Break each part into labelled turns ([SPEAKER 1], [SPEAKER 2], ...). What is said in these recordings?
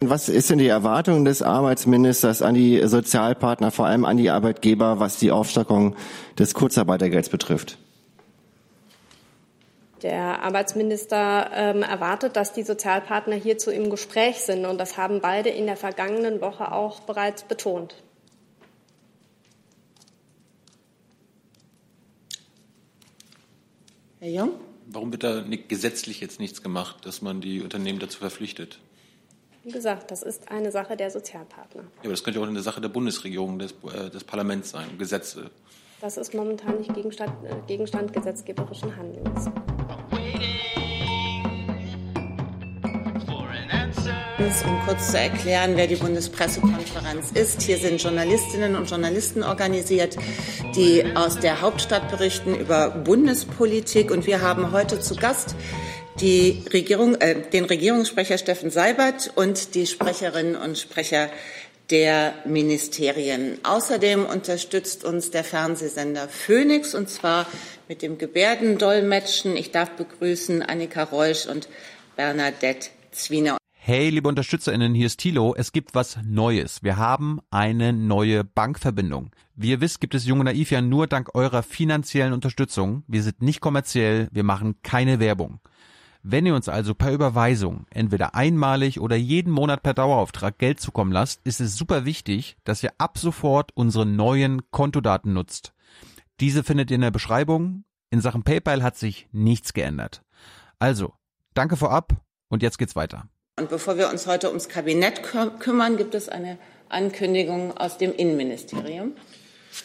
[SPEAKER 1] Was ist denn die Erwartung des Arbeitsministers an die Sozialpartner, vor allem an die Arbeitgeber, was die Aufstockung des Kurzarbeitergelds betrifft?
[SPEAKER 2] Der Arbeitsminister ähm, erwartet, dass die Sozialpartner hierzu im Gespräch sind. Und das haben beide in der vergangenen Woche auch bereits betont.
[SPEAKER 3] Herr Jung?
[SPEAKER 4] Warum wird da gesetzlich jetzt nichts gemacht, dass man die Unternehmen dazu verpflichtet?
[SPEAKER 2] Wie gesagt, das ist eine Sache der Sozialpartner.
[SPEAKER 4] Ja, aber das könnte auch eine Sache der Bundesregierung, des, äh, des Parlaments sein, Gesetze.
[SPEAKER 2] Das ist momentan nicht Gegenstand, äh, Gegenstand gesetzgeberischen Handelns.
[SPEAKER 3] Um kurz zu erklären, wer die Bundespressekonferenz ist. Hier sind Journalistinnen und Journalisten organisiert, die aus der Hauptstadt berichten über Bundespolitik. Und wir haben heute zu Gast die Regierung, äh, den Regierungssprecher Steffen Seibert und die Sprecherinnen und Sprecher der Ministerien. Außerdem unterstützt uns der Fernsehsender Phoenix und zwar mit dem Gebärdendolmetschen. Ich darf begrüßen Annika Reusch und Bernadette Zwiener.
[SPEAKER 5] Hey, liebe UnterstützerInnen, hier ist Thilo. Es gibt was Neues. Wir haben eine neue Bankverbindung. Wie ihr wisst, gibt es Junge Naiv ja nur dank eurer finanziellen Unterstützung. Wir sind nicht kommerziell, wir machen keine Werbung. Wenn ihr uns also per Überweisung entweder einmalig oder jeden Monat per Dauerauftrag Geld zukommen lasst, ist es super wichtig, dass ihr ab sofort unsere neuen Kontodaten nutzt. Diese findet ihr in der Beschreibung. In Sachen PayPal hat sich nichts geändert. Also, danke vorab und jetzt geht's weiter.
[SPEAKER 3] Und bevor wir uns heute ums Kabinett kümmern, gibt es eine Ankündigung aus dem Innenministerium.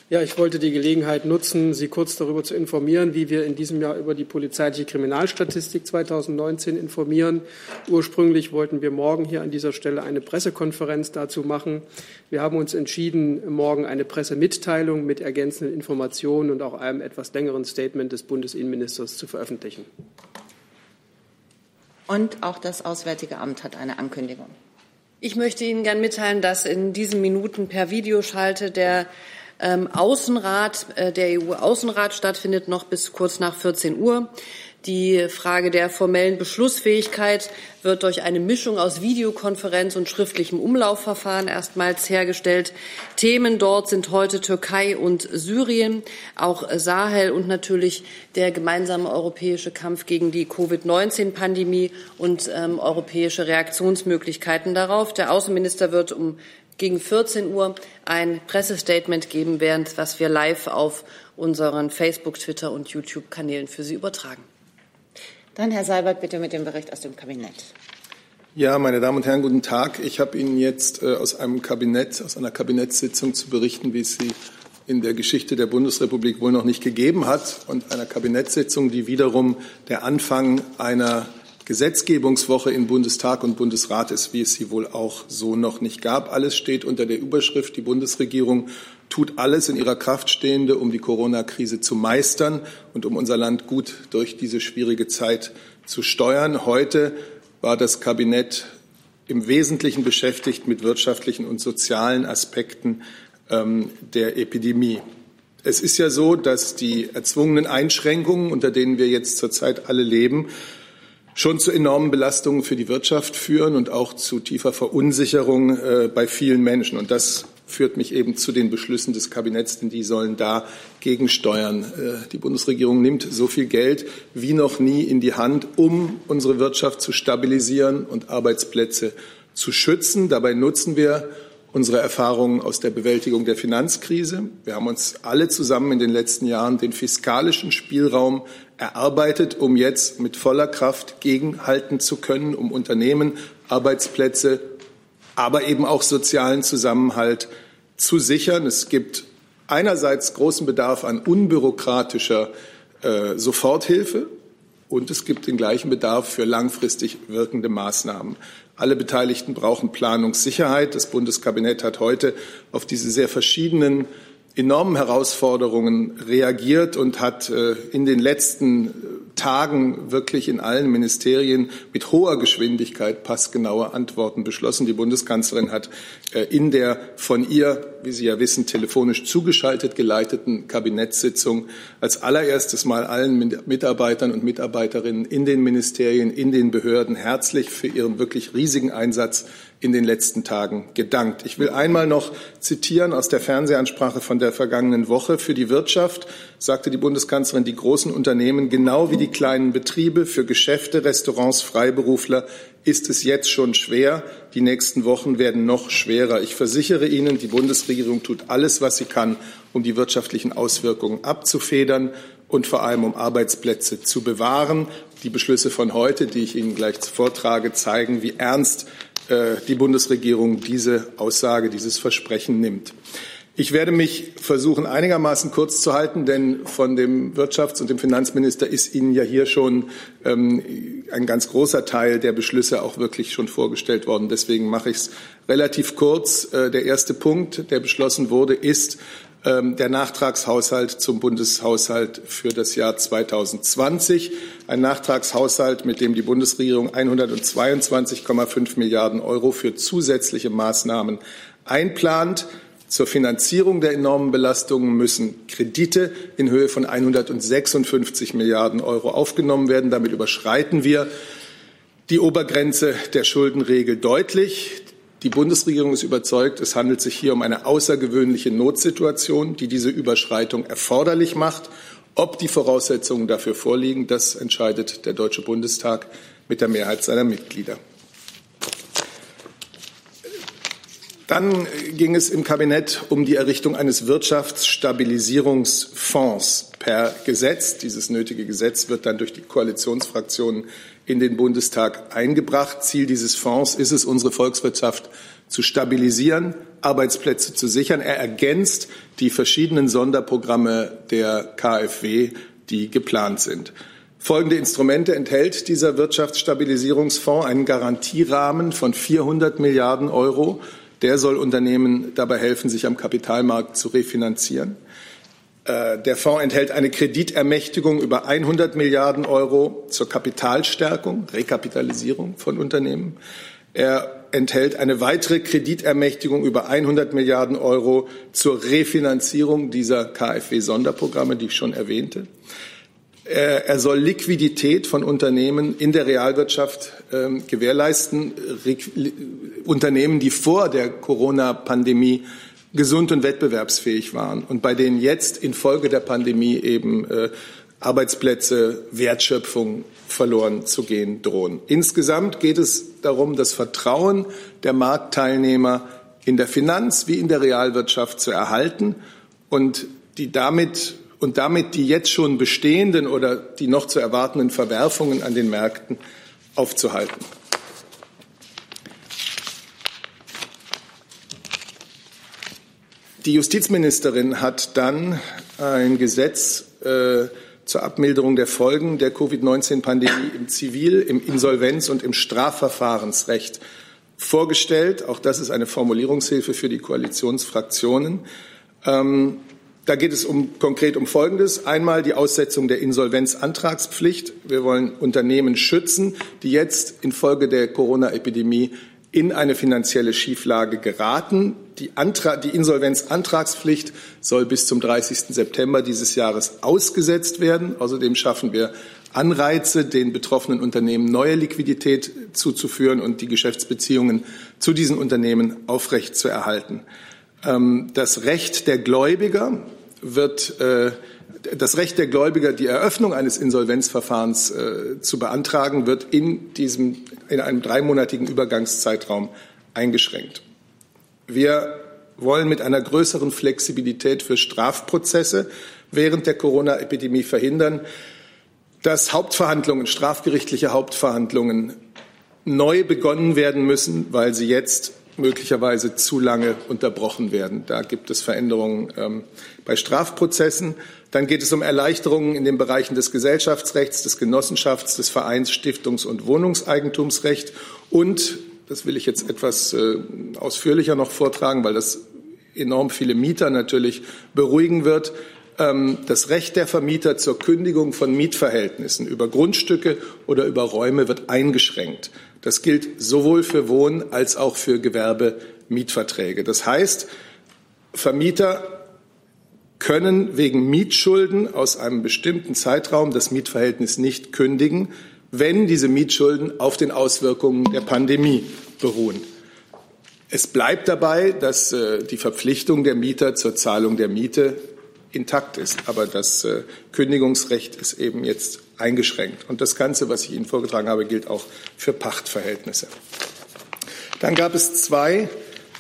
[SPEAKER 6] Ja, ich wollte die Gelegenheit nutzen, Sie kurz darüber zu informieren, wie wir in diesem Jahr über die polizeiliche Kriminalstatistik 2019 informieren. Ursprünglich wollten wir morgen hier an dieser Stelle eine Pressekonferenz dazu machen. Wir haben uns entschieden, morgen eine Pressemitteilung mit ergänzenden Informationen und auch einem etwas längeren Statement des Bundesinnenministers zu veröffentlichen.
[SPEAKER 3] Und auch das Auswärtige Amt hat eine Ankündigung.
[SPEAKER 7] Ich möchte Ihnen gern mitteilen, dass in diesen Minuten per Videoschalte der ähm, Außenrat, äh, der EU-Außenrat stattfindet, noch bis kurz nach 14 Uhr. Die Frage der formellen Beschlussfähigkeit wird durch eine Mischung aus Videokonferenz und schriftlichem Umlaufverfahren erstmals hergestellt. Themen dort sind heute Türkei und Syrien, auch Sahel und natürlich der gemeinsame europäische Kampf gegen die Covid-19-Pandemie und ähm, europäische Reaktionsmöglichkeiten darauf. Der Außenminister wird um gegen 14 Uhr ein Pressestatement geben, während was wir live auf unseren Facebook, Twitter und YouTube-Kanälen für Sie übertragen.
[SPEAKER 3] Dann Herr Seibert bitte mit dem Bericht aus dem Kabinett.
[SPEAKER 8] Ja, meine Damen und Herren, guten Tag. Ich habe Ihnen jetzt äh, aus einem Kabinett, aus einer Kabinettssitzung zu berichten, wie es sie in der Geschichte der Bundesrepublik wohl noch nicht gegeben hat und einer Kabinettssitzung, die wiederum der Anfang einer Gesetzgebungswoche in Bundestag und Bundesrat ist, wie es sie wohl auch so noch nicht gab. Alles steht unter der Überschrift, die Bundesregierung tut alles in ihrer Kraft Stehende, um die Corona-Krise zu meistern und um unser Land gut durch diese schwierige Zeit zu steuern. Heute war das Kabinett im Wesentlichen beschäftigt mit wirtschaftlichen und sozialen Aspekten ähm, der Epidemie. Es ist ja so, dass die erzwungenen Einschränkungen, unter denen wir jetzt zurzeit alle leben, schon zu enormen Belastungen für die Wirtschaft führen und auch zu tiefer Verunsicherung äh, bei vielen Menschen. Und das führt mich eben zu den Beschlüssen des Kabinetts, denn die sollen da gegensteuern. Äh, die Bundesregierung nimmt so viel Geld wie noch nie in die Hand, um unsere Wirtschaft zu stabilisieren und Arbeitsplätze zu schützen. Dabei nutzen wir unsere Erfahrungen aus der Bewältigung der Finanzkrise. Wir haben uns alle zusammen in den letzten Jahren den fiskalischen Spielraum erarbeitet, um jetzt mit voller Kraft gegenhalten zu können, um Unternehmen, Arbeitsplätze, aber eben auch sozialen Zusammenhalt zu sichern. Es gibt einerseits großen Bedarf an unbürokratischer äh, Soforthilfe und es gibt den gleichen Bedarf für langfristig wirkende Maßnahmen. Alle Beteiligten brauchen Planungssicherheit. Das Bundeskabinett hat heute auf diese sehr verschiedenen enormen Herausforderungen reagiert und hat äh, in den letzten Tagen wirklich in allen Ministerien mit hoher Geschwindigkeit passgenaue Antworten beschlossen. Die Bundeskanzlerin hat äh, in der von ihr, wie Sie ja wissen, telefonisch zugeschaltet geleiteten Kabinettssitzung als allererstes Mal allen Mitarbeitern und Mitarbeiterinnen in den Ministerien, in den Behörden herzlich für ihren wirklich riesigen Einsatz in den letzten Tagen gedankt. Ich will einmal noch zitieren aus der Fernsehansprache von der vergangenen Woche. Für die Wirtschaft sagte die Bundeskanzlerin, die großen Unternehmen genau wie die kleinen Betriebe, für Geschäfte, Restaurants, Freiberufler ist es jetzt schon schwer. Die nächsten Wochen werden noch schwerer. Ich versichere Ihnen, die Bundesregierung tut alles, was sie kann, um die wirtschaftlichen Auswirkungen abzufedern und vor allem um Arbeitsplätze zu bewahren. Die Beschlüsse von heute, die ich Ihnen gleich vortrage, zeigen, wie ernst äh, die Bundesregierung diese Aussage, dieses Versprechen nimmt. Ich werde mich versuchen, einigermaßen kurz zu halten, denn von dem Wirtschafts- und dem Finanzminister ist Ihnen ja hier schon ähm, ein ganz großer Teil der Beschlüsse auch wirklich schon vorgestellt worden. Deswegen mache ich es relativ kurz. Äh, der erste Punkt, der beschlossen wurde, ist ähm, der Nachtragshaushalt zum Bundeshaushalt für das Jahr 2020. Ein Nachtragshaushalt, mit dem die Bundesregierung 122,5 Milliarden Euro für zusätzliche Maßnahmen einplant. Zur Finanzierung der enormen Belastungen müssen Kredite in Höhe von 156 Milliarden Euro aufgenommen werden. Damit überschreiten wir die Obergrenze der Schuldenregel deutlich. Die Bundesregierung ist überzeugt, es handelt sich hier um eine außergewöhnliche Notsituation, die diese Überschreitung erforderlich macht. Ob die Voraussetzungen dafür vorliegen, das entscheidet der Deutsche Bundestag mit der Mehrheit seiner Mitglieder. Dann ging es im Kabinett um die Errichtung eines Wirtschaftsstabilisierungsfonds per Gesetz. Dieses nötige Gesetz wird dann durch die Koalitionsfraktionen in den Bundestag eingebracht. Ziel dieses Fonds ist es, unsere Volkswirtschaft zu stabilisieren, Arbeitsplätze zu sichern. Er ergänzt die verschiedenen Sonderprogramme der KfW, die geplant sind. Folgende Instrumente enthält dieser Wirtschaftsstabilisierungsfonds einen Garantierahmen von 400 Milliarden Euro. Der soll Unternehmen dabei helfen, sich am Kapitalmarkt zu refinanzieren. Äh, der Fonds enthält eine Kreditermächtigung über 100 Milliarden Euro zur Kapitalstärkung, Rekapitalisierung von Unternehmen. Er enthält eine weitere Kreditermächtigung über 100 Milliarden Euro zur Refinanzierung dieser KfW-Sonderprogramme, die ich schon erwähnte. Er soll Liquidität von Unternehmen in der Realwirtschaft äh, gewährleisten, Unternehmen, die vor der Corona-Pandemie gesund und wettbewerbsfähig waren und bei denen jetzt infolge der Pandemie eben äh, Arbeitsplätze, Wertschöpfung verloren zu gehen drohen. Insgesamt geht es darum, das Vertrauen der Marktteilnehmer in der Finanz wie in der Realwirtschaft zu erhalten und die damit und damit die jetzt schon bestehenden oder die noch zu erwartenden Verwerfungen an den Märkten aufzuhalten. Die Justizministerin hat dann ein Gesetz äh, zur Abmilderung der Folgen der Covid-19-Pandemie im Zivil-, im Insolvenz- und im Strafverfahrensrecht vorgestellt. Auch das ist eine Formulierungshilfe für die Koalitionsfraktionen. Ähm, da geht es um, konkret um Folgendes. Einmal die Aussetzung der Insolvenzantragspflicht. Wir wollen Unternehmen schützen, die jetzt infolge der Corona-Epidemie in eine finanzielle Schieflage geraten. Die, Antra die Insolvenzantragspflicht soll bis zum 30. September dieses Jahres ausgesetzt werden. Außerdem schaffen wir Anreize, den betroffenen Unternehmen neue Liquidität zuzuführen und die Geschäftsbeziehungen zu diesen Unternehmen aufrechtzuerhalten. Ähm, das Recht der Gläubiger wird äh, das Recht der Gläubiger, die Eröffnung eines Insolvenzverfahrens äh, zu beantragen, wird in diesem, in einem dreimonatigen Übergangszeitraum eingeschränkt. Wir wollen mit einer größeren Flexibilität für Strafprozesse während der Corona-Epidemie verhindern, dass Hauptverhandlungen, strafgerichtliche Hauptverhandlungen neu begonnen werden müssen, weil sie jetzt möglicherweise zu lange unterbrochen werden. Da gibt es Veränderungen ähm, bei Strafprozessen. Dann geht es um Erleichterungen in den Bereichen des Gesellschaftsrechts, des Genossenschafts, des Vereins, Stiftungs- und Wohnungseigentumsrecht. Und, das will ich jetzt etwas äh, ausführlicher noch vortragen, weil das enorm viele Mieter natürlich beruhigen wird, ähm, das Recht der Vermieter zur Kündigung von Mietverhältnissen über Grundstücke oder über Räume wird eingeschränkt. Das gilt sowohl für Wohn- als auch für Gewerbemietverträge. Das heißt, Vermieter können wegen Mietschulden aus einem bestimmten Zeitraum das Mietverhältnis nicht kündigen, wenn diese Mietschulden auf den Auswirkungen der Pandemie beruhen. Es bleibt dabei, dass äh, die Verpflichtung der Mieter zur Zahlung der Miete intakt ist. Aber das äh, Kündigungsrecht ist eben jetzt eingeschränkt. Und das Ganze, was ich Ihnen vorgetragen habe, gilt auch für Pachtverhältnisse. Dann gab es zwei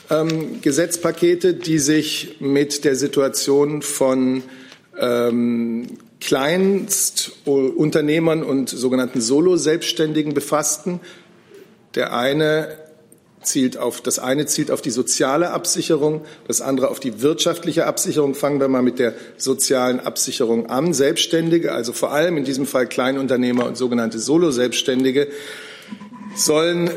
[SPEAKER 8] ähm, Gesetzpakete, die sich mit der Situation von ähm, Kleinstunternehmern und sogenannten Solo-Selbstständigen befassten. Der eine zielt auf, das eine zielt auf die soziale Absicherung, das andere auf die wirtschaftliche Absicherung. Fangen wir mal mit der sozialen Absicherung an. Selbstständige, also vor allem in diesem Fall Kleinunternehmer und sogenannte Solo-Selbstständige, sollen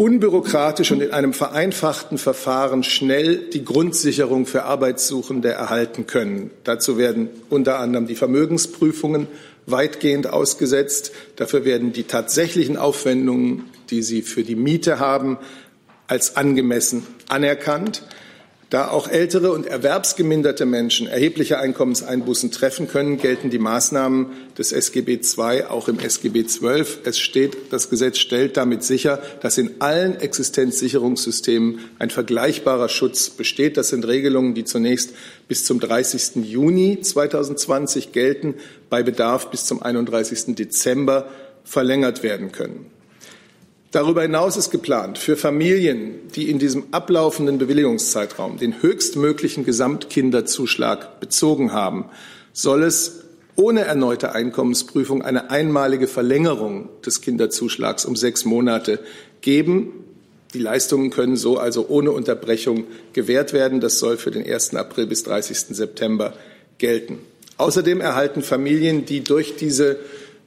[SPEAKER 8] unbürokratisch und in einem vereinfachten Verfahren schnell die Grundsicherung für Arbeitssuchende erhalten können. Dazu werden unter anderem die Vermögensprüfungen weitgehend ausgesetzt. Dafür werden die tatsächlichen Aufwendungen, die sie für die Miete haben, als angemessen anerkannt. Da auch ältere und erwerbsgeminderte Menschen erhebliche Einkommenseinbußen treffen können, gelten die Maßnahmen des SGB II auch im SGB XII. Es steht, das Gesetz stellt damit sicher, dass in allen Existenzsicherungssystemen ein vergleichbarer Schutz besteht. Das sind Regelungen, die zunächst bis zum 30. Juni 2020 gelten, bei Bedarf bis zum 31. Dezember verlängert werden können. Darüber hinaus ist geplant, für Familien, die in diesem ablaufenden Bewilligungszeitraum den höchstmöglichen Gesamtkinderzuschlag bezogen haben, soll es ohne erneute Einkommensprüfung eine einmalige Verlängerung des Kinderzuschlags um sechs Monate geben. Die Leistungen können so also ohne Unterbrechung gewährt werden. Das soll für den 1. April bis 30. September gelten. Außerdem erhalten Familien, die durch diese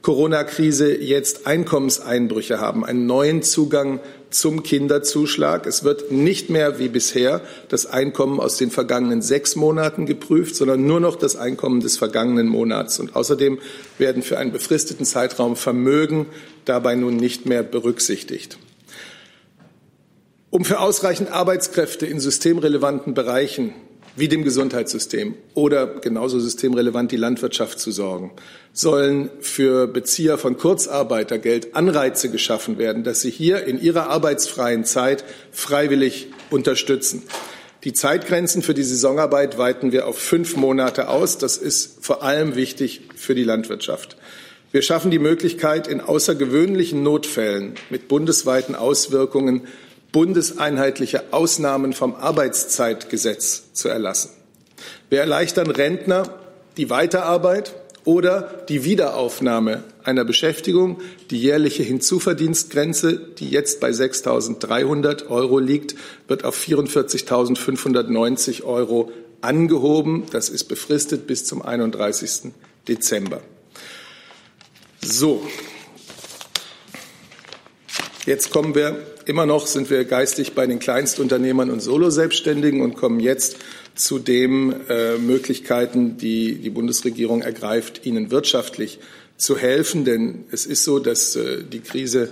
[SPEAKER 8] Corona-Krise jetzt Einkommenseinbrüche haben, einen neuen Zugang zum Kinderzuschlag. Es wird nicht mehr wie bisher das Einkommen aus den vergangenen sechs Monaten geprüft, sondern nur noch das Einkommen des vergangenen Monats. Und außerdem werden für einen befristeten Zeitraum Vermögen dabei nun nicht mehr berücksichtigt. Um für ausreichend Arbeitskräfte in systemrelevanten Bereichen wie dem Gesundheitssystem oder genauso systemrelevant die Landwirtschaft zu sorgen, sollen für Bezieher von Kurzarbeitergeld Anreize geschaffen werden, dass sie hier in ihrer arbeitsfreien Zeit freiwillig unterstützen. Die Zeitgrenzen für die Saisonarbeit weiten wir auf fünf Monate aus. Das ist vor allem wichtig für die Landwirtschaft. Wir schaffen die Möglichkeit, in außergewöhnlichen Notfällen mit bundesweiten Auswirkungen bundeseinheitliche Ausnahmen vom Arbeitszeitgesetz zu erlassen. Wir erleichtern Rentner die Weiterarbeit oder die Wiederaufnahme einer Beschäftigung. Die jährliche Hinzuverdienstgrenze, die jetzt bei 6.300 Euro liegt, wird auf 44.590 Euro angehoben. Das ist befristet bis zum 31. Dezember. So. Jetzt kommen wir Immer noch sind wir geistig bei den Kleinstunternehmern und Soloselbstständigen und kommen jetzt zu den äh, Möglichkeiten, die die Bundesregierung ergreift, ihnen wirtschaftlich zu helfen. Denn es ist so, dass äh, die Krise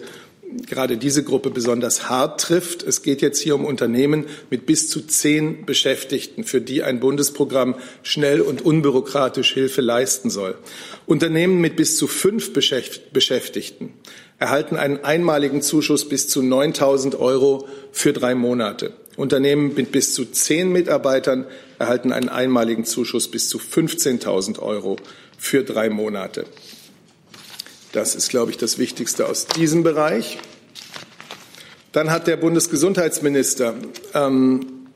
[SPEAKER 8] gerade diese Gruppe besonders hart trifft. Es geht jetzt hier um Unternehmen mit bis zu zehn Beschäftigten, für die ein Bundesprogramm schnell und unbürokratisch Hilfe leisten soll. Unternehmen mit bis zu fünf Beschäftigten erhalten einen einmaligen Zuschuss bis zu 9.000 Euro für drei Monate. Unternehmen mit bis zu zehn Mitarbeitern erhalten einen einmaligen Zuschuss bis zu 15.000 Euro für drei Monate. Das ist, glaube ich, das Wichtigste aus diesem Bereich. Dann hat der Bundesgesundheitsminister ähm,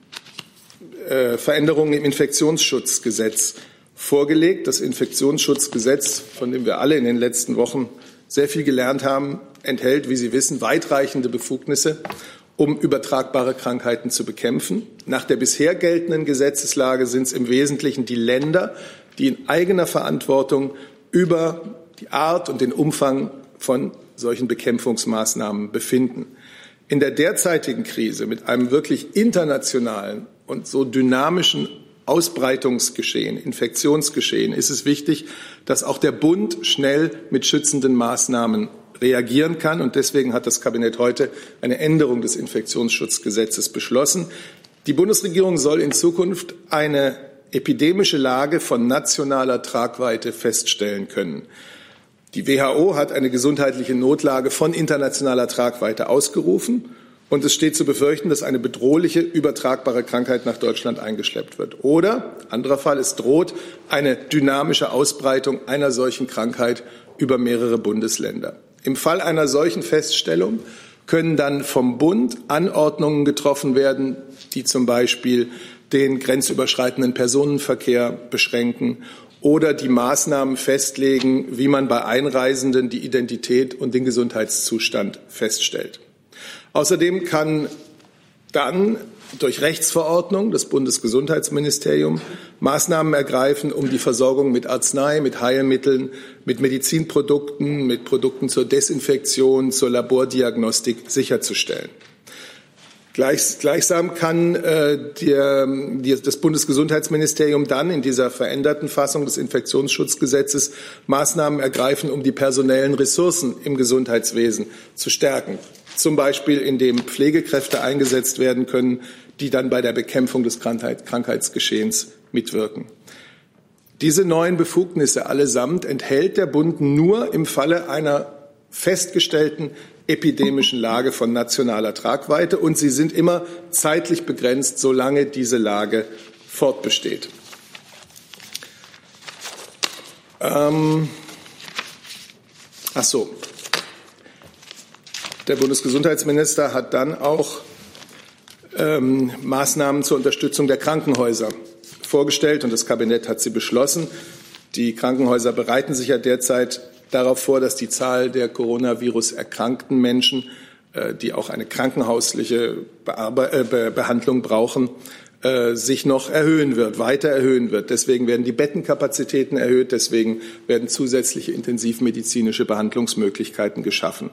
[SPEAKER 8] äh, Veränderungen im Infektionsschutzgesetz vorgelegt. Das Infektionsschutzgesetz, von dem wir alle in den letzten Wochen sehr viel gelernt haben, enthält, wie Sie wissen, weitreichende Befugnisse, um übertragbare Krankheiten zu bekämpfen. Nach der bisher geltenden Gesetzeslage sind es im Wesentlichen die Länder, die in eigener Verantwortung über die Art und den Umfang von solchen Bekämpfungsmaßnahmen befinden. In der derzeitigen Krise mit einem wirklich internationalen und so dynamischen Ausbreitungsgeschehen, Infektionsgeschehen ist es wichtig, dass auch der Bund schnell mit schützenden Maßnahmen reagieren kann. Und deswegen hat das Kabinett heute eine Änderung des Infektionsschutzgesetzes beschlossen. Die Bundesregierung soll in Zukunft eine epidemische Lage von nationaler Tragweite feststellen können. Die WHO hat eine gesundheitliche Notlage von internationaler Tragweite ausgerufen. Und es steht zu befürchten, dass eine bedrohliche, übertragbare Krankheit nach Deutschland eingeschleppt wird. Oder, anderer Fall, es droht eine dynamische Ausbreitung einer solchen Krankheit über mehrere Bundesländer. Im Fall einer solchen Feststellung können dann vom Bund Anordnungen getroffen werden, die zum Beispiel den grenzüberschreitenden Personenverkehr beschränken oder die Maßnahmen festlegen, wie man bei Einreisenden die Identität und den Gesundheitszustand feststellt. Außerdem kann dann durch Rechtsverordnung das Bundesgesundheitsministerium Maßnahmen ergreifen, um die Versorgung mit Arznei, mit Heilmitteln, mit Medizinprodukten, mit Produkten zur Desinfektion, zur Labordiagnostik sicherzustellen. Gleich, gleichsam kann äh, das Bundesgesundheitsministerium dann in dieser veränderten Fassung des Infektionsschutzgesetzes Maßnahmen ergreifen, um die personellen Ressourcen im Gesundheitswesen zu stärken zum Beispiel indem Pflegekräfte eingesetzt werden können, die dann bei der Bekämpfung des Krankheit, Krankheitsgeschehens mitwirken. Diese neuen Befugnisse allesamt enthält der Bund nur im Falle einer festgestellten epidemischen Lage von nationaler Tragweite und sie sind immer zeitlich begrenzt, solange diese Lage fortbesteht. Ähm, ach so, der Bundesgesundheitsminister hat dann auch ähm, Maßnahmen zur Unterstützung der Krankenhäuser vorgestellt und das Kabinett hat sie beschlossen. Die Krankenhäuser bereiten sich ja derzeit darauf vor, dass die Zahl der Coronavirus erkrankten Menschen, äh, die auch eine krankenhausliche Bearbe äh, Be Behandlung brauchen, äh, sich noch erhöhen wird, weiter erhöhen wird. Deswegen werden die Bettenkapazitäten erhöht, deswegen werden zusätzliche intensivmedizinische Behandlungsmöglichkeiten geschaffen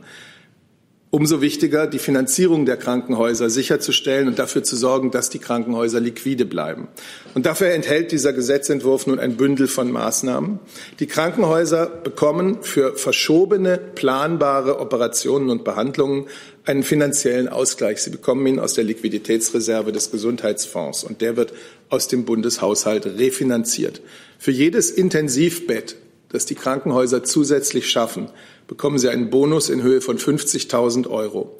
[SPEAKER 8] umso wichtiger, die Finanzierung der Krankenhäuser sicherzustellen und dafür zu sorgen, dass die Krankenhäuser liquide bleiben. Und dafür enthält dieser Gesetzentwurf nun ein Bündel von Maßnahmen. Die Krankenhäuser bekommen für verschobene, planbare Operationen und Behandlungen einen finanziellen Ausgleich. Sie bekommen ihn aus der Liquiditätsreserve des Gesundheitsfonds und der wird aus dem Bundeshaushalt refinanziert. Für jedes Intensivbett, das die Krankenhäuser zusätzlich schaffen, bekommen Sie einen Bonus in Höhe von 50.000 Euro.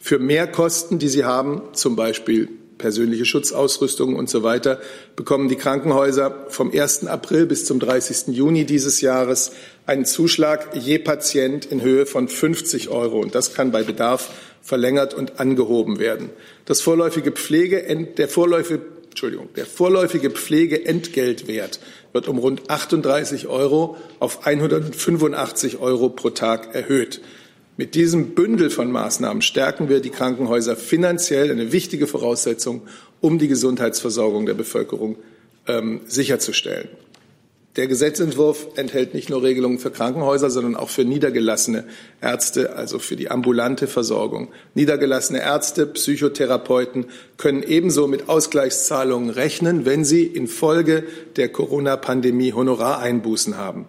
[SPEAKER 8] Für Mehrkosten, die Sie haben, zum Beispiel persönliche Schutzausrüstung und so weiter, bekommen die Krankenhäuser vom 1. April bis zum 30. Juni dieses Jahres einen Zuschlag je Patient in Höhe von 50 Euro. Und das kann bei Bedarf verlängert und angehoben werden. Das vorläufige Pflege, der vorläufige Entschuldigung, der vorläufige Pflegeentgeltwert wird um rund 38 Euro auf 185 Euro pro Tag erhöht. Mit diesem Bündel von Maßnahmen stärken wir die Krankenhäuser finanziell, eine wichtige Voraussetzung, um die Gesundheitsversorgung der Bevölkerung ähm, sicherzustellen. Der Gesetzentwurf enthält nicht nur Regelungen für Krankenhäuser, sondern auch für niedergelassene Ärzte, also für die ambulante Versorgung. Niedergelassene Ärzte, Psychotherapeuten können ebenso mit Ausgleichszahlungen rechnen, wenn sie infolge der Corona-Pandemie Honorareinbußen haben.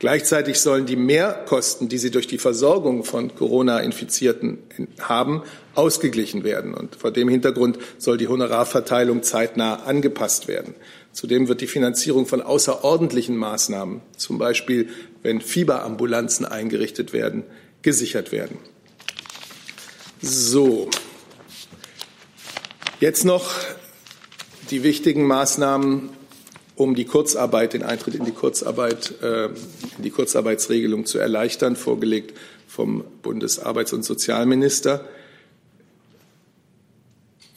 [SPEAKER 8] Gleichzeitig sollen die Mehrkosten, die sie durch die Versorgung von Corona-Infizierten haben, ausgeglichen werden. Und vor dem Hintergrund soll die Honorarverteilung zeitnah angepasst werden. Zudem wird die Finanzierung von außerordentlichen Maßnahmen, zum Beispiel wenn Fieberambulanzen eingerichtet werden, gesichert werden. So. Jetzt noch die wichtigen Maßnahmen, um die Kurzarbeit, den Eintritt in die Kurzarbeit, äh, in die Kurzarbeitsregelung zu erleichtern, vorgelegt vom Bundesarbeits- und Sozialminister.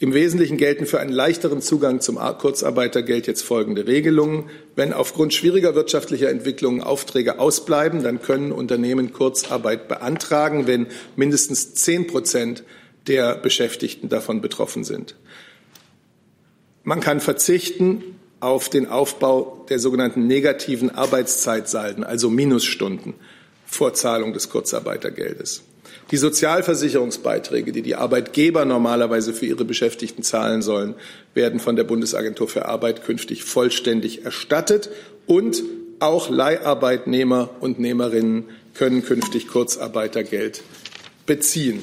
[SPEAKER 8] Im Wesentlichen gelten für einen leichteren Zugang zum Kurzarbeitergeld jetzt folgende Regelungen. Wenn aufgrund schwieriger wirtschaftlicher Entwicklungen Aufträge ausbleiben, dann können Unternehmen Kurzarbeit beantragen, wenn mindestens zehn Prozent der Beschäftigten davon betroffen sind. Man kann verzichten auf den Aufbau der sogenannten negativen Arbeitszeitsalden, also Minusstunden, vor Zahlung des Kurzarbeitergeldes. Die Sozialversicherungsbeiträge, die die Arbeitgeber normalerweise für ihre Beschäftigten zahlen sollen, werden von der Bundesagentur für Arbeit künftig vollständig erstattet und auch Leiharbeitnehmer und Nehmerinnen können künftig Kurzarbeitergeld beziehen.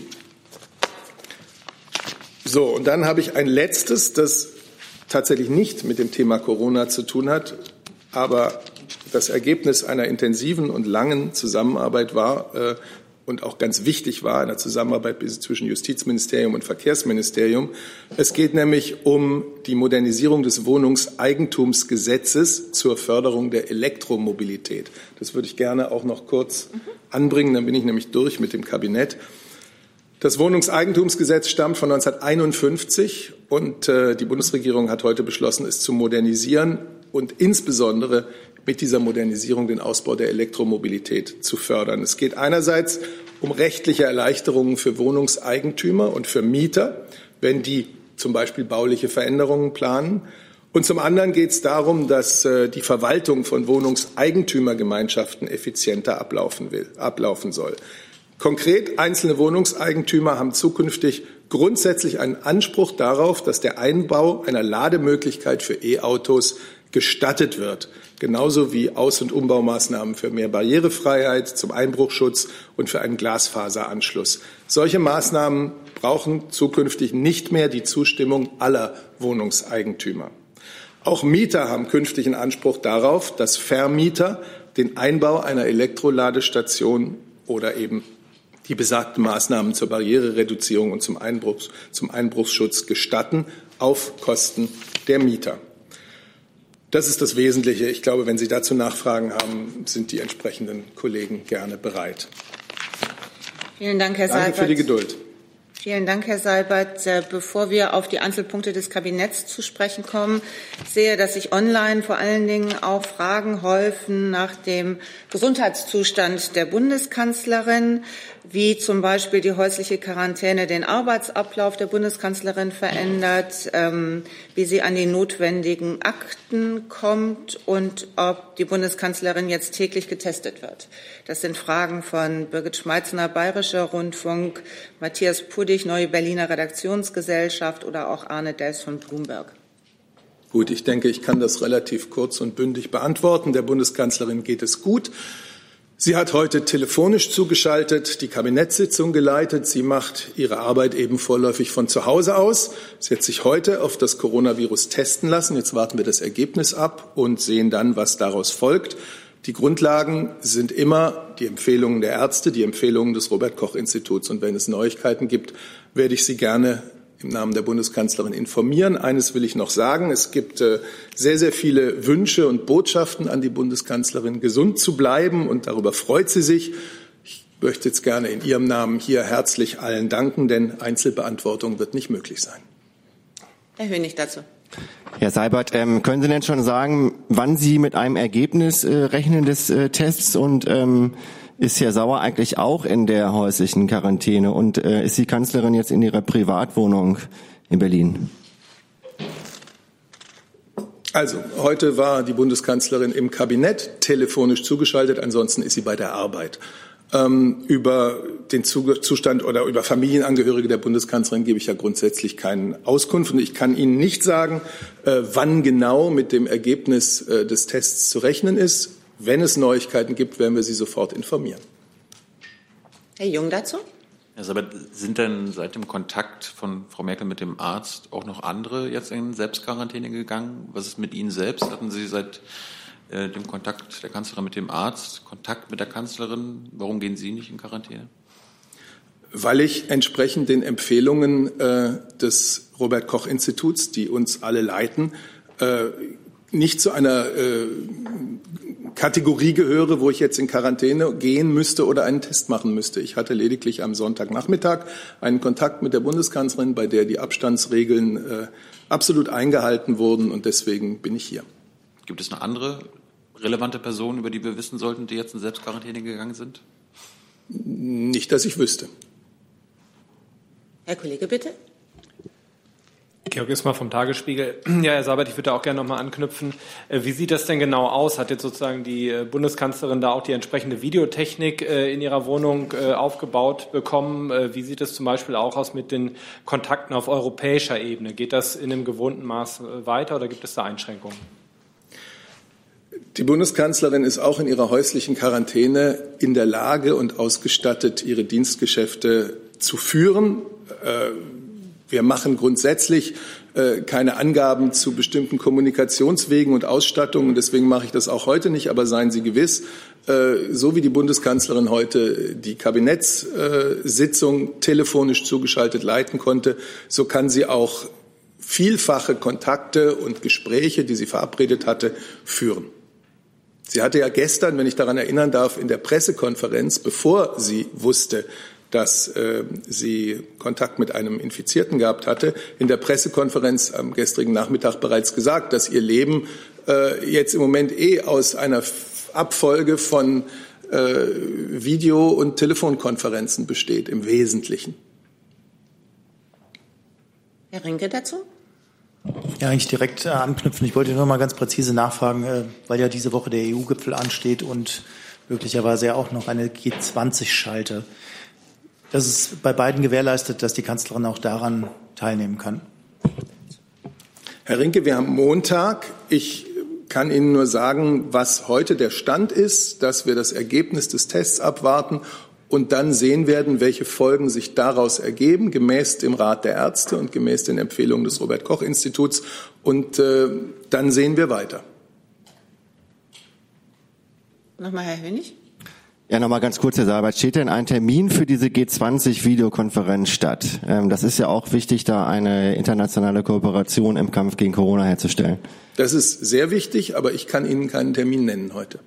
[SPEAKER 8] So, und dann habe ich ein letztes, das tatsächlich nicht mit dem Thema Corona zu tun hat, aber das Ergebnis einer intensiven und langen Zusammenarbeit war äh, und auch ganz wichtig war, einer Zusammenarbeit zwischen Justizministerium und Verkehrsministerium. Es geht nämlich um die Modernisierung des Wohnungseigentumsgesetzes zur Förderung der Elektromobilität. Das würde ich gerne auch noch kurz anbringen, dann bin ich nämlich durch mit dem Kabinett. Das Wohnungseigentumsgesetz stammt von 1951 und äh, die Bundesregierung hat heute beschlossen, es zu modernisieren und insbesondere mit dieser Modernisierung den Ausbau der Elektromobilität zu fördern. Es geht einerseits um rechtliche Erleichterungen für Wohnungseigentümer und für Mieter, wenn die zum Beispiel bauliche Veränderungen planen. Und zum anderen geht es darum, dass äh, die Verwaltung von Wohnungseigentümergemeinschaften effizienter ablaufen, will, ablaufen soll. Konkret, einzelne Wohnungseigentümer haben zukünftig grundsätzlich einen Anspruch darauf, dass der Einbau einer Lademöglichkeit für E-Autos gestattet wird genauso wie Aus- und Umbaumaßnahmen für mehr Barrierefreiheit, zum Einbruchschutz und für einen Glasfaseranschluss. Solche Maßnahmen brauchen zukünftig nicht mehr die Zustimmung aller Wohnungseigentümer. Auch Mieter haben künftig einen Anspruch darauf, dass Vermieter den Einbau einer Elektroladestation oder eben die besagten Maßnahmen zur Barrierereduzierung und zum, Einbruchs, zum Einbruchsschutz gestatten auf Kosten der Mieter. Das ist das Wesentliche. Ich glaube, wenn Sie dazu Nachfragen haben, sind die entsprechenden Kollegen gerne bereit.
[SPEAKER 3] Vielen Dank, Herr
[SPEAKER 8] Danke
[SPEAKER 3] Seibert.
[SPEAKER 8] für die Geduld.
[SPEAKER 3] Vielen Dank, Herr Seibert. Äh, bevor wir auf die Einzelpunkte des Kabinetts zu sprechen kommen, sehe, dass sich online vor allen Dingen auch Fragen häufen nach dem Gesundheitszustand der Bundeskanzlerin wie zum Beispiel die häusliche Quarantäne den Arbeitsablauf der Bundeskanzlerin verändert, ähm, wie sie an die notwendigen Akten kommt und ob die Bundeskanzlerin jetzt täglich getestet wird. Das sind Fragen von Birgit Schmeitzner, Bayerischer Rundfunk, Matthias Puddig, Neue Berliner Redaktionsgesellschaft oder auch Arne Dels von Bloomberg.
[SPEAKER 8] Gut, ich denke, ich kann das relativ kurz und bündig beantworten. Der Bundeskanzlerin geht es gut. Sie hat heute telefonisch zugeschaltet, die Kabinettssitzung geleitet. Sie macht ihre Arbeit eben vorläufig von zu Hause aus. Sie hat sich heute auf das Coronavirus testen lassen. Jetzt warten wir das Ergebnis ab und sehen dann, was daraus folgt. Die Grundlagen sind immer die Empfehlungen der Ärzte, die Empfehlungen des Robert Koch Instituts. Und wenn es Neuigkeiten gibt, werde ich Sie gerne im Namen der Bundeskanzlerin informieren. Eines will ich noch sagen. Es gibt äh, sehr, sehr viele Wünsche und Botschaften an die Bundeskanzlerin, gesund zu bleiben. Und darüber freut sie sich. Ich möchte jetzt gerne in Ihrem Namen hier herzlich allen danken, denn Einzelbeantwortung wird nicht möglich sein.
[SPEAKER 3] Herr Hönig dazu.
[SPEAKER 1] Herr Seibert, ähm, können Sie denn schon sagen, wann Sie mit einem Ergebnis äh, rechnen des äh, Tests und ähm, ist Herr Sauer eigentlich auch in der häuslichen Quarantäne und äh, ist die Kanzlerin jetzt in ihrer Privatwohnung in Berlin?
[SPEAKER 8] Also, heute war die Bundeskanzlerin im Kabinett telefonisch zugeschaltet, ansonsten ist sie bei der Arbeit. Ähm, über den Zustand oder über Familienangehörige der Bundeskanzlerin gebe ich ja grundsätzlich keinen Auskunft. Und ich kann Ihnen nicht sagen, äh, wann genau mit dem Ergebnis äh, des Tests zu rechnen ist. Wenn es Neuigkeiten gibt, werden wir Sie sofort informieren.
[SPEAKER 3] Herr Jung dazu?
[SPEAKER 4] Herr Sabat, sind denn seit dem Kontakt von Frau Merkel mit dem Arzt auch noch andere jetzt in Selbstquarantäne gegangen? Was ist mit Ihnen selbst? Hatten Sie seit äh, dem Kontakt der Kanzlerin mit dem Arzt Kontakt mit der Kanzlerin? Warum gehen Sie nicht in Quarantäne?
[SPEAKER 8] Weil ich entsprechend den Empfehlungen äh, des Robert Koch Instituts, die uns alle leiten, äh, nicht zu einer äh, Kategorie gehöre, wo ich jetzt in Quarantäne gehen müsste oder einen Test machen müsste. Ich hatte lediglich am Sonntagnachmittag einen Kontakt mit der Bundeskanzlerin, bei der die Abstandsregeln äh, absolut eingehalten wurden und deswegen bin ich hier.
[SPEAKER 4] Gibt es eine andere relevante Person, über die wir wissen sollten, die jetzt in Selbstquarantäne gegangen sind?
[SPEAKER 8] Nicht, dass ich wüsste.
[SPEAKER 3] Herr Kollege, bitte.
[SPEAKER 9] Georg Ismar vom Tagesspiegel. Ja, Herr Sabat, ich würde da auch gerne nochmal anknüpfen. Äh, wie sieht das denn genau aus? Hat jetzt sozusagen die äh, Bundeskanzlerin da auch die entsprechende Videotechnik äh, in ihrer Wohnung aufgebaut bekommen? Wie sieht es zum Beispiel auch aus mit den Kontakten auf europäischer Ebene? Geht das in einem gewohnten Maß weiter oder gibt es da Einschränkungen?
[SPEAKER 8] Die Bundeskanzlerin ist auch in ihrer häuslichen Quarantäne in der Lage und ausgestattet, ihre Dienstgeschäfte zu führen. Wir machen grundsätzlich äh, keine Angaben zu bestimmten Kommunikationswegen und Ausstattungen. Deswegen mache ich das auch heute nicht. Aber seien Sie gewiss, äh, so wie die Bundeskanzlerin heute die Kabinettssitzung telefonisch zugeschaltet leiten konnte, so kann sie auch vielfache Kontakte und Gespräche, die sie verabredet hatte, führen. Sie hatte ja gestern, wenn ich daran erinnern darf, in der Pressekonferenz, bevor sie wusste, dass äh, sie Kontakt mit einem Infizierten gehabt hatte, in der Pressekonferenz am gestrigen Nachmittag bereits gesagt, dass ihr Leben äh, jetzt im Moment eh aus einer Abfolge von äh, Video- und Telefonkonferenzen besteht, im Wesentlichen.
[SPEAKER 3] Herr Rinke dazu?
[SPEAKER 10] Ja, eigentlich direkt äh, anknüpfen. Ich wollte nur mal ganz präzise nachfragen, äh, weil ja diese Woche der EU-Gipfel ansteht und möglicherweise ja auch noch eine G20-Schalte. Das ist bei beiden gewährleistet, dass die Kanzlerin auch daran teilnehmen kann.
[SPEAKER 8] Herr Rinke, wir haben Montag. Ich kann Ihnen nur sagen, was heute der Stand ist, dass wir das Ergebnis des Tests abwarten und dann sehen werden, welche Folgen sich daraus ergeben, gemäß dem Rat der Ärzte und gemäß den Empfehlungen des Robert Koch Instituts. Und äh, dann sehen wir weiter.
[SPEAKER 3] Nochmal Herr Hönig.
[SPEAKER 1] Ja, nochmal ganz kurz, Herr Seibert. Steht denn ein Termin für diese G20-Videokonferenz statt? Ähm, das ist ja auch wichtig, da eine internationale Kooperation im Kampf gegen Corona herzustellen.
[SPEAKER 8] Das ist sehr wichtig, aber ich kann Ihnen keinen Termin nennen heute.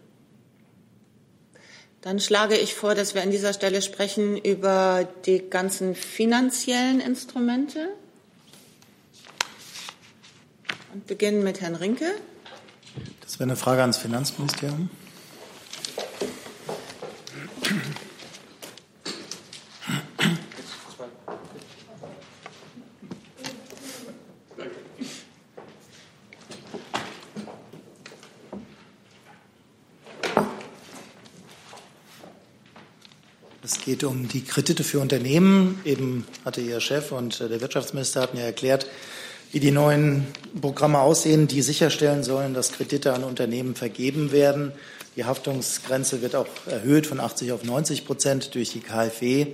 [SPEAKER 3] Dann schlage ich vor, dass wir an dieser Stelle sprechen über die ganzen finanziellen Instrumente und beginnen mit Herrn Rinke.
[SPEAKER 10] Das wäre eine Frage ans Finanzministerium. Geht um die Kredite für Unternehmen. Eben hatte Ihr Chef und der Wirtschaftsminister hatten ja erklärt, wie die neuen Programme aussehen, die sicherstellen sollen, dass Kredite an Unternehmen vergeben werden. Die Haftungsgrenze wird auch erhöht von 80 auf 90 Prozent durch die KfW.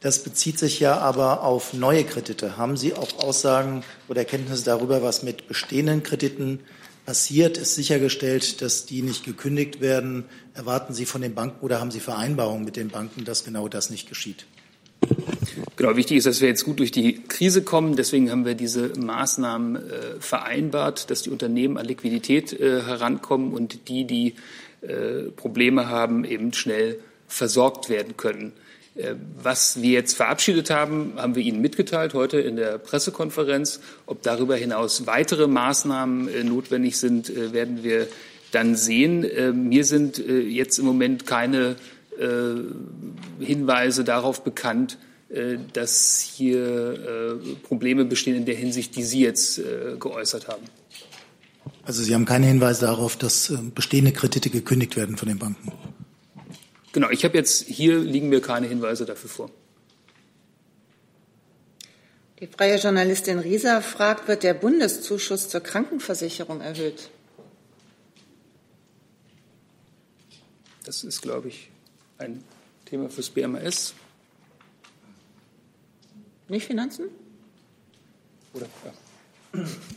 [SPEAKER 10] Das bezieht sich ja aber auf neue Kredite. Haben Sie auch Aussagen oder Erkenntnisse darüber, was mit bestehenden Krediten passiert? Ist sichergestellt, dass die nicht gekündigt werden? Erwarten Sie von den Banken oder haben Sie Vereinbarungen mit den Banken, dass genau das nicht geschieht?
[SPEAKER 11] Genau, wichtig ist, dass wir jetzt gut durch die Krise kommen. Deswegen haben wir diese Maßnahmen äh, vereinbart, dass die Unternehmen an Liquidität äh, herankommen und die, die äh, Probleme haben, eben schnell versorgt werden können. Äh, was wir jetzt verabschiedet haben, haben wir Ihnen mitgeteilt heute in der Pressekonferenz. Ob darüber hinaus weitere Maßnahmen äh, notwendig sind, werden wir dann sehen. Mir sind jetzt im Moment keine Hinweise darauf bekannt, dass hier Probleme bestehen in der Hinsicht, die Sie jetzt geäußert haben.
[SPEAKER 10] Also Sie haben keine Hinweise darauf, dass bestehende Kredite gekündigt werden von den Banken?
[SPEAKER 11] Genau, ich habe jetzt hier liegen mir keine Hinweise dafür vor.
[SPEAKER 3] Die freie Journalistin Rieser fragt, wird der Bundeszuschuss zur Krankenversicherung erhöht?
[SPEAKER 11] Das ist, glaube ich, ein Thema fürs BMAS.
[SPEAKER 3] Nicht Finanzen?
[SPEAKER 11] Oder, ja.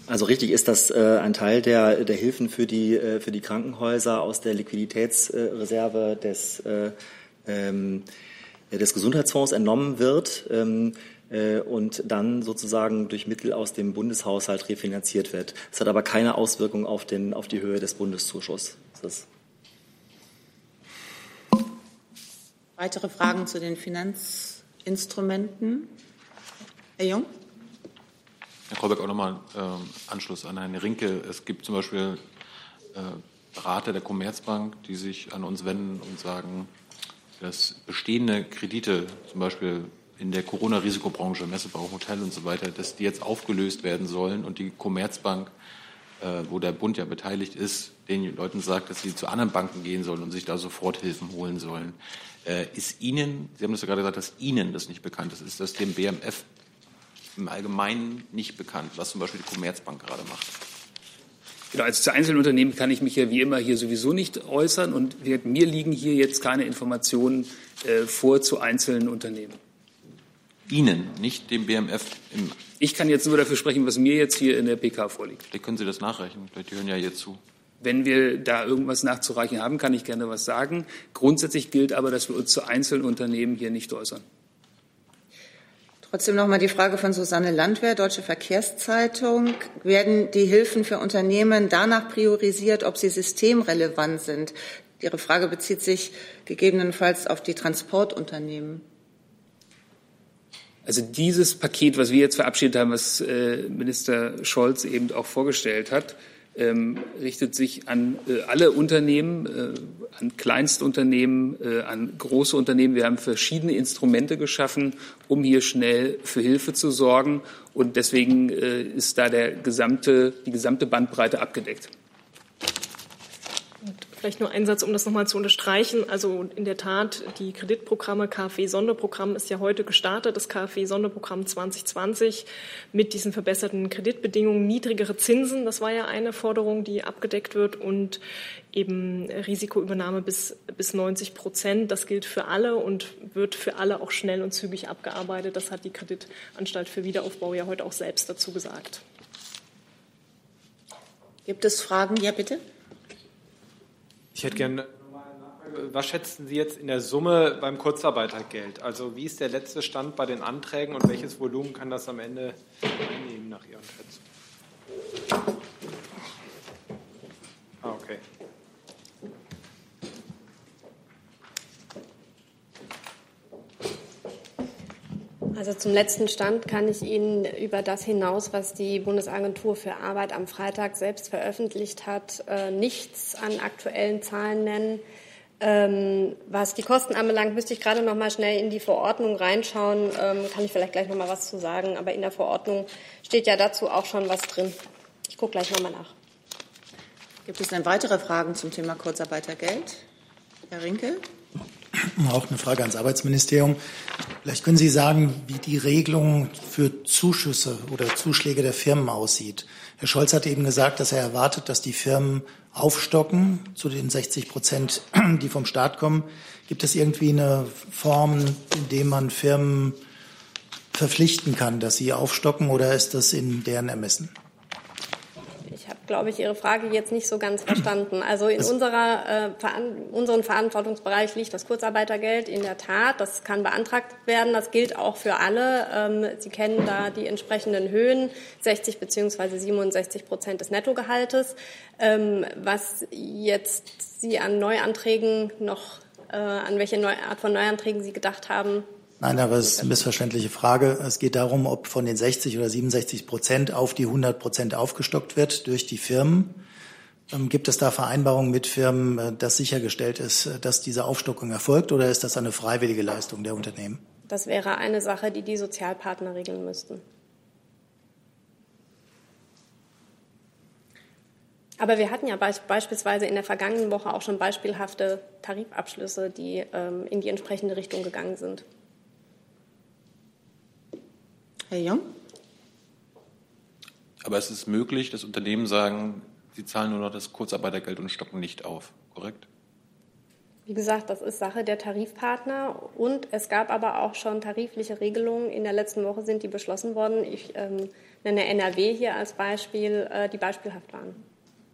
[SPEAKER 12] Also richtig ist, dass äh, ein Teil der, der Hilfen für die, äh, für die Krankenhäuser aus der Liquiditätsreserve des, äh, ähm, des Gesundheitsfonds entnommen wird ähm, äh, und dann sozusagen durch Mittel aus dem Bundeshaushalt refinanziert wird. Es hat aber keine Auswirkung auf, den, auf die Höhe des Bundeszuschusses.
[SPEAKER 3] Weitere Fragen zu den Finanzinstrumenten? Herr Jung?
[SPEAKER 4] Herr Kolbeck, auch nochmal äh, Anschluss an Herrn Rinke. Es gibt zum Beispiel äh, Berater der Commerzbank, die sich an uns wenden und sagen, dass bestehende Kredite, zum Beispiel in der Corona-Risikobranche, Messebau, Hotel und so weiter, dass die jetzt aufgelöst werden sollen und die Commerzbank, äh, wo der Bund ja beteiligt ist, den Leuten sagt, dass sie zu anderen Banken gehen sollen und sich da Soforthilfen holen sollen. Äh, ist Ihnen, Sie haben das ja gerade gesagt, dass Ihnen das nicht bekannt ist, ist das dem BMF im Allgemeinen nicht bekannt, was zum Beispiel die Commerzbank gerade macht?
[SPEAKER 11] Genau, also zu einzelnen Unternehmen kann ich mich ja wie immer hier sowieso nicht äußern und mir liegen hier jetzt keine Informationen äh, vor zu einzelnen Unternehmen.
[SPEAKER 4] Ihnen, nicht dem BMF im
[SPEAKER 11] Ich kann jetzt nur dafür sprechen, was mir jetzt hier in der PK vorliegt.
[SPEAKER 4] Vielleicht können Sie das nachreichen, vielleicht hören ja jetzt zu.
[SPEAKER 11] Wenn wir da irgendwas nachzureichen haben, kann ich gerne was sagen. Grundsätzlich gilt aber, dass wir uns zu einzelnen Unternehmen hier nicht äußern.
[SPEAKER 3] Trotzdem noch mal die Frage von Susanne Landwehr, Deutsche Verkehrszeitung. Werden die Hilfen für Unternehmen danach priorisiert, ob sie systemrelevant sind? Ihre Frage bezieht sich gegebenenfalls auf die Transportunternehmen.
[SPEAKER 11] Also dieses Paket, was wir jetzt verabschiedet haben, was äh, Minister Scholz eben auch vorgestellt hat, ähm, richtet sich an äh, alle Unternehmen, äh, an Kleinstunternehmen, äh, an große Unternehmen. Wir haben verschiedene Instrumente geschaffen, um hier schnell für Hilfe zu sorgen. Und deswegen äh, ist da der gesamte, die gesamte Bandbreite abgedeckt.
[SPEAKER 13] Vielleicht nur ein Satz, um das nochmal zu unterstreichen. Also in der Tat, die Kreditprogramme KfW-Sonderprogramm ist ja heute gestartet, das KfW-Sonderprogramm 2020 mit diesen verbesserten Kreditbedingungen, niedrigere Zinsen. Das war ja eine Forderung, die abgedeckt wird und eben Risikoübernahme bis, bis 90 Prozent. Das gilt für alle und wird für alle auch schnell und zügig abgearbeitet. Das hat die Kreditanstalt für Wiederaufbau ja heute auch selbst dazu gesagt.
[SPEAKER 3] Gibt es Fragen? Ja, bitte.
[SPEAKER 9] Ich hätte gerne was schätzen Sie jetzt in der Summe beim Kurzarbeitergeld? Also wie ist der letzte Stand bei den Anträgen und welches Volumen kann das am Ende einnehmen nach Ihren Schätzungen? Ah, okay.
[SPEAKER 2] Also zum letzten Stand kann ich Ihnen über das hinaus, was die Bundesagentur für Arbeit am Freitag selbst veröffentlicht hat, äh, nichts an aktuellen Zahlen nennen. Ähm, was die Kosten anbelangt, müsste ich gerade noch mal schnell in die Verordnung reinschauen. Ähm, kann ich vielleicht gleich noch mal was zu sagen. Aber in der Verordnung steht ja dazu auch schon was drin. Ich gucke gleich noch mal nach.
[SPEAKER 3] Gibt es denn weitere Fragen zum Thema Kurzarbeitergeld? Herr Rinke?
[SPEAKER 10] Auch eine Frage ans Arbeitsministerium. Vielleicht können Sie sagen, wie die Regelung für Zuschüsse oder Zuschläge der Firmen aussieht. Herr Scholz hat eben gesagt, dass er erwartet, dass die Firmen aufstocken zu den 60 Prozent, die vom Staat kommen. Gibt es irgendwie eine Form, in der man Firmen verpflichten kann, dass sie aufstocken oder ist das in deren Ermessen?
[SPEAKER 2] Glaube ich, Ihre Frage jetzt nicht so ganz verstanden. Also in unserer, äh, unseren Verantwortungsbereich liegt das Kurzarbeitergeld in der Tat. Das kann beantragt werden. Das gilt auch für alle. Ähm, Sie kennen da die entsprechenden Höhen, 60 beziehungsweise 67 Prozent des Nettogehaltes. Ähm, was jetzt Sie an Neuanträgen noch, äh, an welche Neu Art von Neuanträgen Sie gedacht haben,
[SPEAKER 10] Nein, aber es ist eine missverständliche Frage. Es geht darum, ob von den 60 oder 67 Prozent auf die 100 Prozent aufgestockt wird durch die Firmen. Ähm, gibt es da Vereinbarungen mit Firmen, äh, dass sichergestellt ist, äh, dass diese Aufstockung erfolgt, oder ist das eine freiwillige Leistung der Unternehmen?
[SPEAKER 2] Das wäre eine Sache, die die Sozialpartner regeln müssten. Aber wir hatten ja beispielsweise in der vergangenen Woche auch schon beispielhafte Tarifabschlüsse, die ähm, in die entsprechende Richtung gegangen sind.
[SPEAKER 3] Herr Jung?
[SPEAKER 4] Aber es ist möglich, dass Unternehmen sagen, sie zahlen nur noch das Kurzarbeitergeld und stocken nicht auf, korrekt?
[SPEAKER 2] Wie gesagt, das ist Sache der Tarifpartner und es gab aber auch schon tarifliche Regelungen. In der letzten Woche sind die beschlossen worden. Ich ähm, nenne NRW hier als Beispiel, äh, die beispielhaft waren.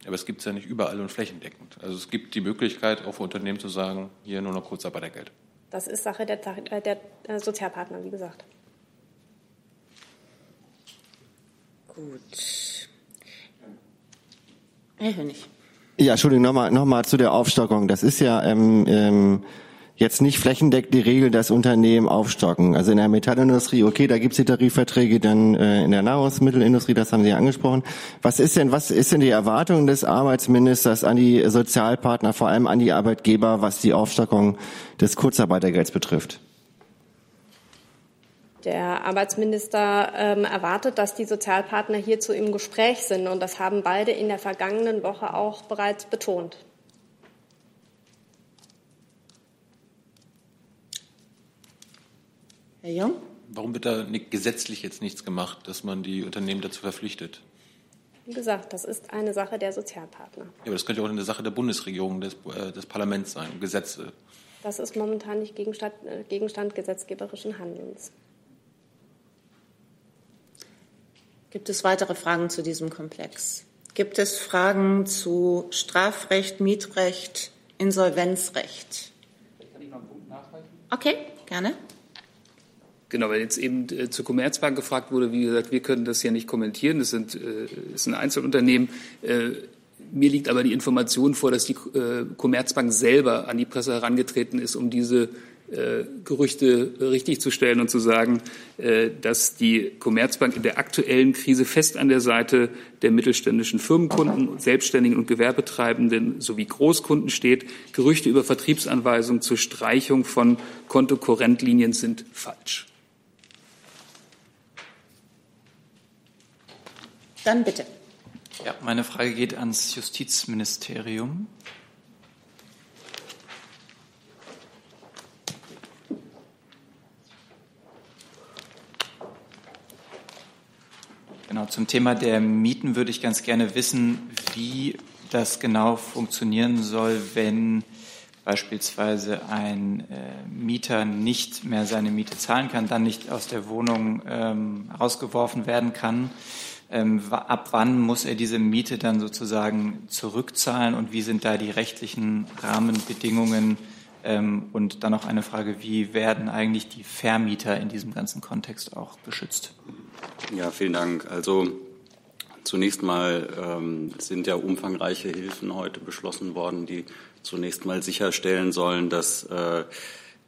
[SPEAKER 4] Aber es gibt es ja nicht überall und flächendeckend. Also es gibt die Möglichkeit, auch für Unternehmen zu sagen, hier nur noch Kurzarbeitergeld.
[SPEAKER 2] Das ist Sache der, der, der Sozialpartner, wie gesagt.
[SPEAKER 3] Gut. Herr Hönig.
[SPEAKER 1] Ja, Entschuldigung, nochmal noch mal zu der Aufstockung. Das ist ja ähm, ähm, jetzt nicht flächendeckend die Regel, dass Unternehmen aufstocken. Also in der Metallindustrie, okay, da gibt's die Tarifverträge, dann äh, in der Nahrungsmittelindustrie, das haben Sie ja angesprochen. Was ist denn, was ist denn die Erwartung des Arbeitsministers an die Sozialpartner, vor allem an die Arbeitgeber, was die Aufstockung des Kurzarbeitergelds betrifft?
[SPEAKER 2] Der Arbeitsminister ähm, erwartet, dass die Sozialpartner hierzu im Gespräch sind. Und das haben beide in der vergangenen Woche auch bereits betont.
[SPEAKER 3] Herr Jung?
[SPEAKER 4] Warum wird da gesetzlich jetzt nichts gemacht, dass man die Unternehmen dazu verpflichtet?
[SPEAKER 2] Wie gesagt, das ist eine Sache der Sozialpartner.
[SPEAKER 4] Ja, aber das könnte auch eine Sache der Bundesregierung, des, äh, des Parlaments sein, Gesetze.
[SPEAKER 2] Das ist momentan nicht Gegenstand, äh, Gegenstand gesetzgeberischen Handelns.
[SPEAKER 3] Gibt es weitere Fragen zu diesem Komplex? Gibt es Fragen zu Strafrecht, Mietrecht, Insolvenzrecht? Kann ich noch einen Punkt nachreichen? Okay, gerne.
[SPEAKER 11] Genau, weil jetzt eben äh, zur Commerzbank gefragt wurde, wie gesagt, wir können das ja nicht kommentieren, das sind, äh, ist ein Einzelunternehmen. Äh, mir liegt aber die Information vor, dass die Commerzbank selber an die Presse herangetreten ist, um diese Gerüchte richtig zu stellen und zu sagen, äh, dass die Commerzbank in der aktuellen Krise fest an der Seite der mittelständischen Firmenkunden, Selbstständigen und Gewerbetreibenden sowie Großkunden steht. Gerüchte über Vertriebsanweisungen zur Streichung von Kontokorrentlinien sind falsch.
[SPEAKER 3] Dann bitte.
[SPEAKER 14] Ja, meine Frage geht ans Justizministerium. Genau, zum Thema der Mieten würde ich ganz gerne wissen, wie das genau funktionieren soll, wenn beispielsweise ein äh, Mieter nicht mehr seine Miete zahlen kann, dann nicht aus der Wohnung ähm, rausgeworfen werden kann. Ähm, ab wann muss er diese Miete dann sozusagen zurückzahlen und wie sind da die rechtlichen Rahmenbedingungen? Ähm, und dann noch eine Frage, wie werden eigentlich die Vermieter in diesem ganzen Kontext auch geschützt?
[SPEAKER 15] Ja, vielen Dank. Also zunächst mal ähm, sind ja umfangreiche Hilfen heute beschlossen worden, die zunächst mal sicherstellen sollen, dass äh,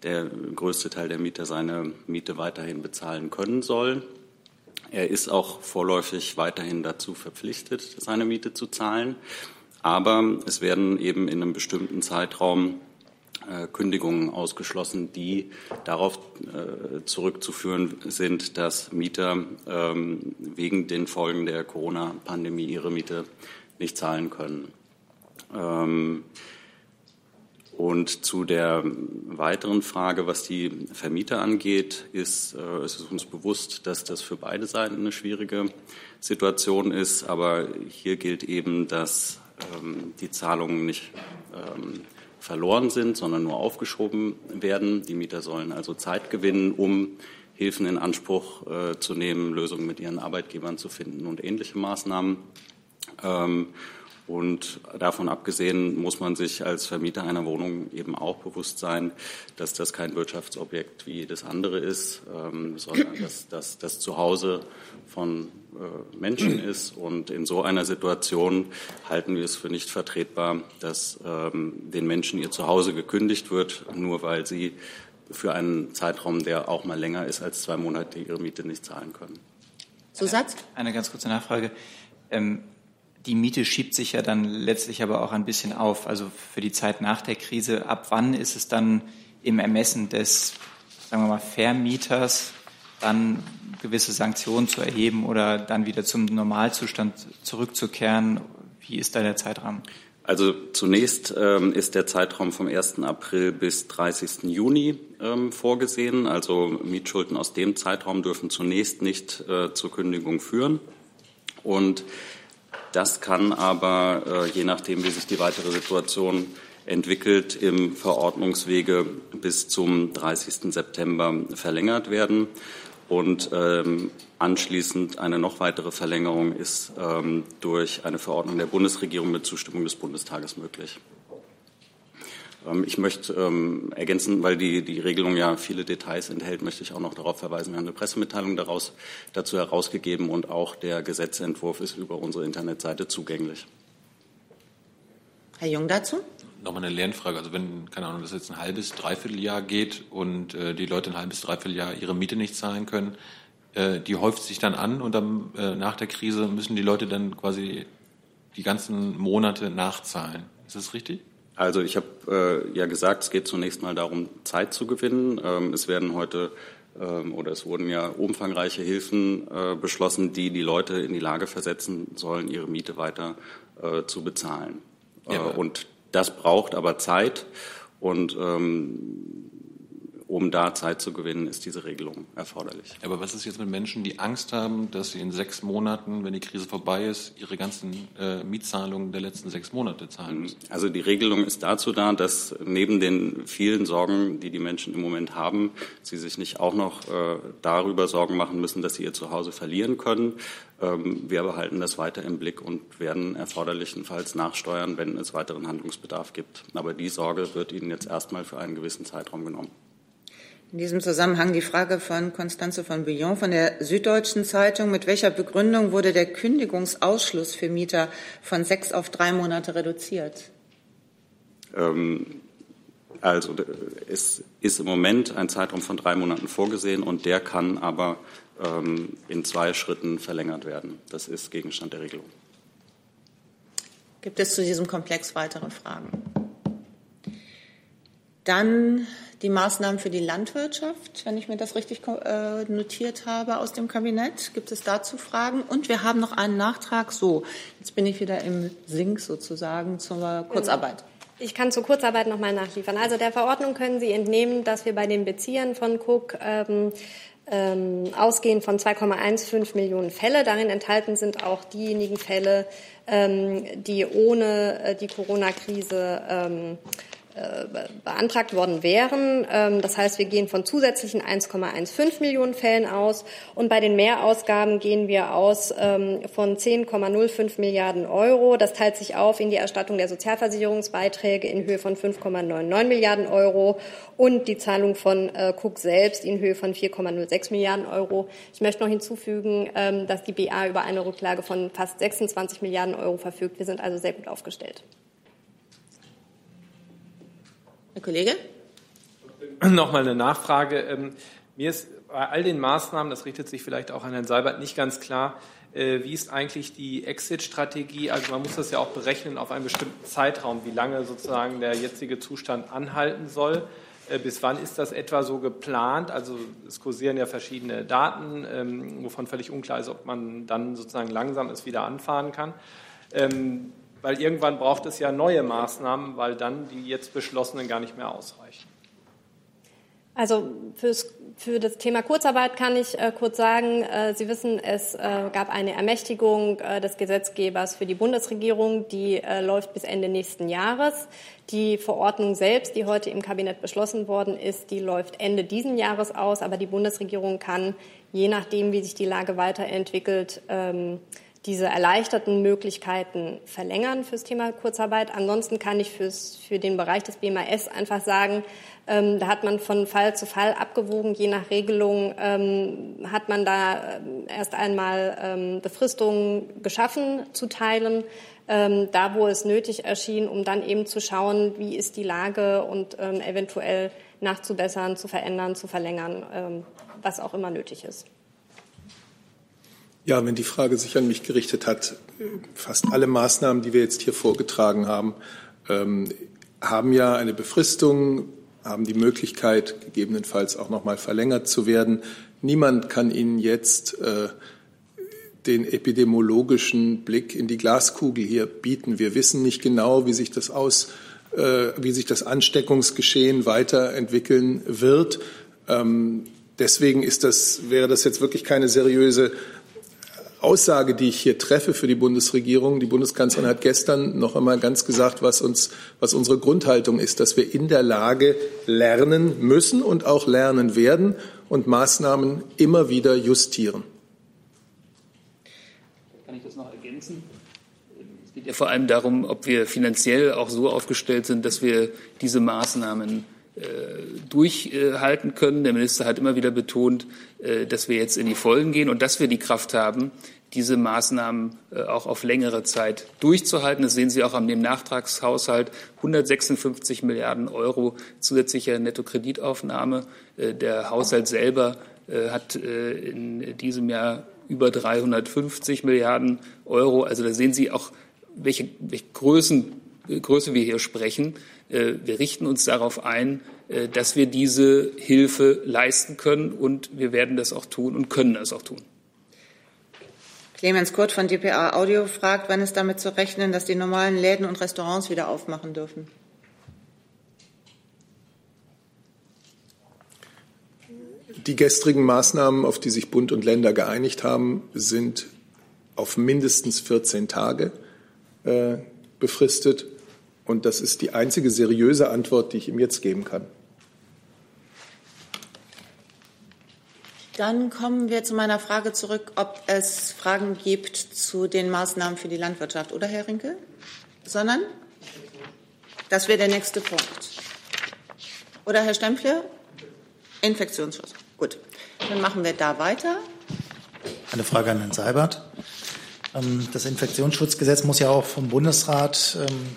[SPEAKER 15] der größte Teil der Mieter seine Miete weiterhin bezahlen können soll. Er ist auch vorläufig weiterhin dazu verpflichtet, seine Miete zu zahlen. Aber es werden eben in einem bestimmten Zeitraum Kündigungen ausgeschlossen, die darauf äh, zurückzuführen sind, dass Mieter ähm, wegen den Folgen der Corona-Pandemie ihre Miete nicht zahlen können. Ähm, und zu der weiteren Frage, was die Vermieter angeht, ist, äh, es uns bewusst, dass das für beide Seiten eine schwierige Situation ist. Aber hier gilt eben, dass ähm, die Zahlungen nicht ähm, verloren sind, sondern nur aufgeschoben werden. Die Mieter sollen also Zeit gewinnen, um Hilfen in Anspruch äh, zu nehmen, Lösungen mit ihren Arbeitgebern zu finden und ähnliche Maßnahmen. Ähm, und davon abgesehen muss man sich als Vermieter einer Wohnung eben auch bewusst sein, dass das kein Wirtschaftsobjekt wie jedes andere ist, ähm, sondern dass, dass das Zuhause von äh, Menschen ist. Und in so einer Situation halten wir es für nicht vertretbar, dass ähm, den Menschen ihr Zuhause gekündigt wird, nur weil sie für einen Zeitraum, der auch mal länger ist als zwei Monate, ihre Miete nicht zahlen können.
[SPEAKER 3] Zusatz?
[SPEAKER 14] Eine ganz kurze Nachfrage. Ähm, die Miete schiebt sich ja dann letztlich aber auch ein bisschen auf. Also für die Zeit nach der Krise, ab wann ist es dann im Ermessen des, sagen wir mal, Vermieters, dann gewisse Sanktionen zu erheben oder dann wieder zum Normalzustand zurückzukehren? Wie ist da der Zeitrahmen?
[SPEAKER 15] Also zunächst ähm, ist der Zeitraum vom 1. April bis 30. Juni ähm, vorgesehen. Also Mietschulden aus dem Zeitraum dürfen zunächst nicht äh, zur Kündigung führen. Und das kann aber, äh, je nachdem, wie sich die weitere Situation entwickelt, im Verordnungswege bis zum 30. September verlängert werden. Und ähm, anschließend eine noch weitere Verlängerung ist ähm, durch eine Verordnung der Bundesregierung mit Zustimmung des Bundestages möglich. Ähm, ich möchte ähm, ergänzen, weil die, die Regelung ja viele Details enthält, möchte ich auch noch darauf verweisen, wir haben eine Pressemitteilung daraus, dazu herausgegeben und auch der Gesetzentwurf ist über unsere Internetseite zugänglich.
[SPEAKER 3] Herr Jung dazu?
[SPEAKER 4] Nochmal eine Lernfrage. Also wenn, keine Ahnung, das jetzt ein halbes, dreiviertel Jahr geht und äh, die Leute ein halbes, dreiviertel Jahr ihre Miete nicht zahlen können, äh, die häuft sich dann an und dann äh, nach der Krise müssen die Leute dann quasi die ganzen Monate nachzahlen. Ist das richtig?
[SPEAKER 15] Also ich habe äh, ja gesagt, es geht zunächst mal darum, Zeit zu gewinnen. Ähm, es werden heute ähm, oder es wurden ja umfangreiche Hilfen äh, beschlossen, die die Leute in die Lage versetzen sollen, ihre Miete weiter äh, zu bezahlen. Ja, und das braucht aber Zeit und ähm, um da Zeit zu gewinnen, ist diese Regelung erforderlich.
[SPEAKER 4] Aber was ist jetzt mit Menschen, die Angst haben, dass sie in sechs Monaten, wenn die Krise vorbei ist, ihre ganzen äh, Mietzahlungen der letzten sechs Monate zahlen müssen?
[SPEAKER 15] Also die Regelung ist dazu da, dass neben den vielen Sorgen, die die Menschen im Moment haben, sie sich nicht auch noch äh, darüber Sorgen machen müssen, dass sie ihr Zuhause verlieren können. Ähm, wir behalten das weiter im Blick und werden erforderlichenfalls nachsteuern, wenn es weiteren Handlungsbedarf gibt. Aber die Sorge wird Ihnen jetzt erstmal für einen gewissen Zeitraum genommen.
[SPEAKER 3] In diesem Zusammenhang die Frage von Constanze von Billon von der Süddeutschen Zeitung. Mit welcher Begründung wurde der Kündigungsausschluss für Mieter von sechs auf drei Monate reduziert?
[SPEAKER 15] Ähm, also es ist im Moment ein Zeitraum von drei Monaten vorgesehen und der kann aber ähm, in zwei Schritten verlängert werden. Das ist Gegenstand der Regelung.
[SPEAKER 3] Gibt es zu diesem Komplex weitere Fragen? Dann die Maßnahmen für die Landwirtschaft, wenn ich mir das richtig äh, notiert habe aus dem Kabinett. Gibt es dazu Fragen? Und wir haben noch einen Nachtrag. So, jetzt bin ich wieder im Sink sozusagen zur Kurzarbeit.
[SPEAKER 2] Ich kann zur Kurzarbeit noch mal nachliefern. Also der Verordnung können Sie entnehmen, dass wir bei den Beziehern von Cook ähm, ähm, ausgehen von 2,15 Millionen Fälle. Darin enthalten sind auch diejenigen Fälle, ähm, die ohne äh, die Corona-Krise ähm, beantragt worden wären. Ähm, das heißt, wir gehen von zusätzlichen 1,15 Millionen Fällen aus und bei den Mehrausgaben gehen wir aus ähm, von 10,05 Milliarden Euro. Das teilt sich auf in die Erstattung der Sozialversicherungsbeiträge in Höhe von 5,99 Milliarden Euro und die Zahlung von äh, Cook selbst in Höhe von 4,06 Milliarden Euro. Ich möchte noch hinzufügen, ähm, dass die BA über eine Rücklage von fast 26 Milliarden Euro verfügt. Wir sind also sehr gut aufgestellt.
[SPEAKER 3] Herr Kollege?
[SPEAKER 9] Nochmal eine Nachfrage. Ähm, mir ist bei all den Maßnahmen, das richtet sich vielleicht auch an Herrn Seibert, nicht ganz klar, äh, wie ist eigentlich die Exit-Strategie? Also man muss das ja auch berechnen auf einen bestimmten Zeitraum, wie lange sozusagen der jetzige Zustand anhalten soll. Äh, bis wann ist das etwa so geplant? Also es kursieren ja verschiedene Daten, ähm, wovon völlig unklar ist, ob man dann sozusagen langsam es wieder anfahren kann. Weil irgendwann braucht es ja neue Maßnahmen, weil dann die jetzt beschlossenen gar nicht mehr ausreichen.
[SPEAKER 2] Also fürs, für das Thema Kurzarbeit kann ich äh, kurz sagen, äh, Sie wissen, es äh, gab eine Ermächtigung äh, des Gesetzgebers für die Bundesregierung, die äh, läuft bis Ende nächsten Jahres. Die Verordnung selbst, die heute im Kabinett beschlossen worden ist, die läuft Ende diesen Jahres aus, aber die Bundesregierung kann, je nachdem, wie sich die Lage weiterentwickelt, ähm, diese erleichterten Möglichkeiten verlängern fürs Thema Kurzarbeit. Ansonsten kann ich fürs, für den Bereich des BMAS einfach sagen, ähm, da hat man von Fall zu Fall abgewogen. Je nach Regelung ähm, hat man da äh, erst einmal ähm, Befristungen geschaffen zu teilen, ähm, da wo es nötig erschien, um dann eben zu schauen, wie ist die Lage und ähm, eventuell nachzubessern, zu verändern, zu verlängern, ähm, was auch immer nötig ist.
[SPEAKER 8] Ja, wenn die Frage sich an mich gerichtet hat, fast alle Maßnahmen, die wir jetzt hier vorgetragen haben, ähm, haben ja eine Befristung, haben die Möglichkeit, gegebenenfalls auch noch mal verlängert zu werden. Niemand kann Ihnen jetzt äh, den epidemiologischen Blick in die Glaskugel hier bieten. Wir wissen nicht genau, wie sich das aus, äh, wie sich das Ansteckungsgeschehen weiterentwickeln wird. Ähm, deswegen ist das, wäre das jetzt wirklich keine seriöse Aussage, die ich hier treffe für die Bundesregierung. Die Bundeskanzlerin hat gestern noch einmal ganz gesagt, was uns, was unsere Grundhaltung ist, dass wir in der Lage lernen müssen und auch lernen werden und Maßnahmen immer wieder justieren.
[SPEAKER 11] Kann ich das noch ergänzen? Es geht ja vor allem darum, ob wir finanziell auch so aufgestellt sind, dass wir diese Maßnahmen durchhalten können. Der Minister hat immer wieder betont, äh, dass wir jetzt in die Vollen gehen und dass wir die Kraft haben, diese Maßnahmen äh, auch auf längere Zeit durchzuhalten. Das sehen Sie auch an dem Nachtragshaushalt. 156 Milliarden Euro zusätzliche Nettokreditaufnahme. Der Haushalt selber hat in diesem Jahr über 350 Milliarden Euro. Also da sehen Sie auch, welche, welche Größen Größe wir hier sprechen. Äh, wir richten uns darauf ein, äh, dass wir diese Hilfe leisten können und wir werden das auch tun und können das auch tun.
[SPEAKER 3] Clemens Kurt von dpa Audio fragt, wann ist damit zu rechnen, dass die normalen Läden und Restaurants wieder aufmachen dürfen?
[SPEAKER 8] Die gestrigen Maßnahmen, auf die sich Bund und Länder geeinigt haben, sind auf mindestens 14 Tage äh, befristet. Und das ist die einzige seriöse Antwort, die ich ihm jetzt geben kann.
[SPEAKER 3] Dann kommen wir zu meiner Frage zurück, ob es Fragen gibt zu den Maßnahmen für die Landwirtschaft, oder Herr Rinke? Sondern? Das wäre der nächste Punkt. Oder Herr Stempfle? Infektionsschutz. Gut, dann machen wir da weiter.
[SPEAKER 10] Eine Frage an Herrn Seibert. Ähm, das Infektionsschutzgesetz muss ja auch vom Bundesrat ähm,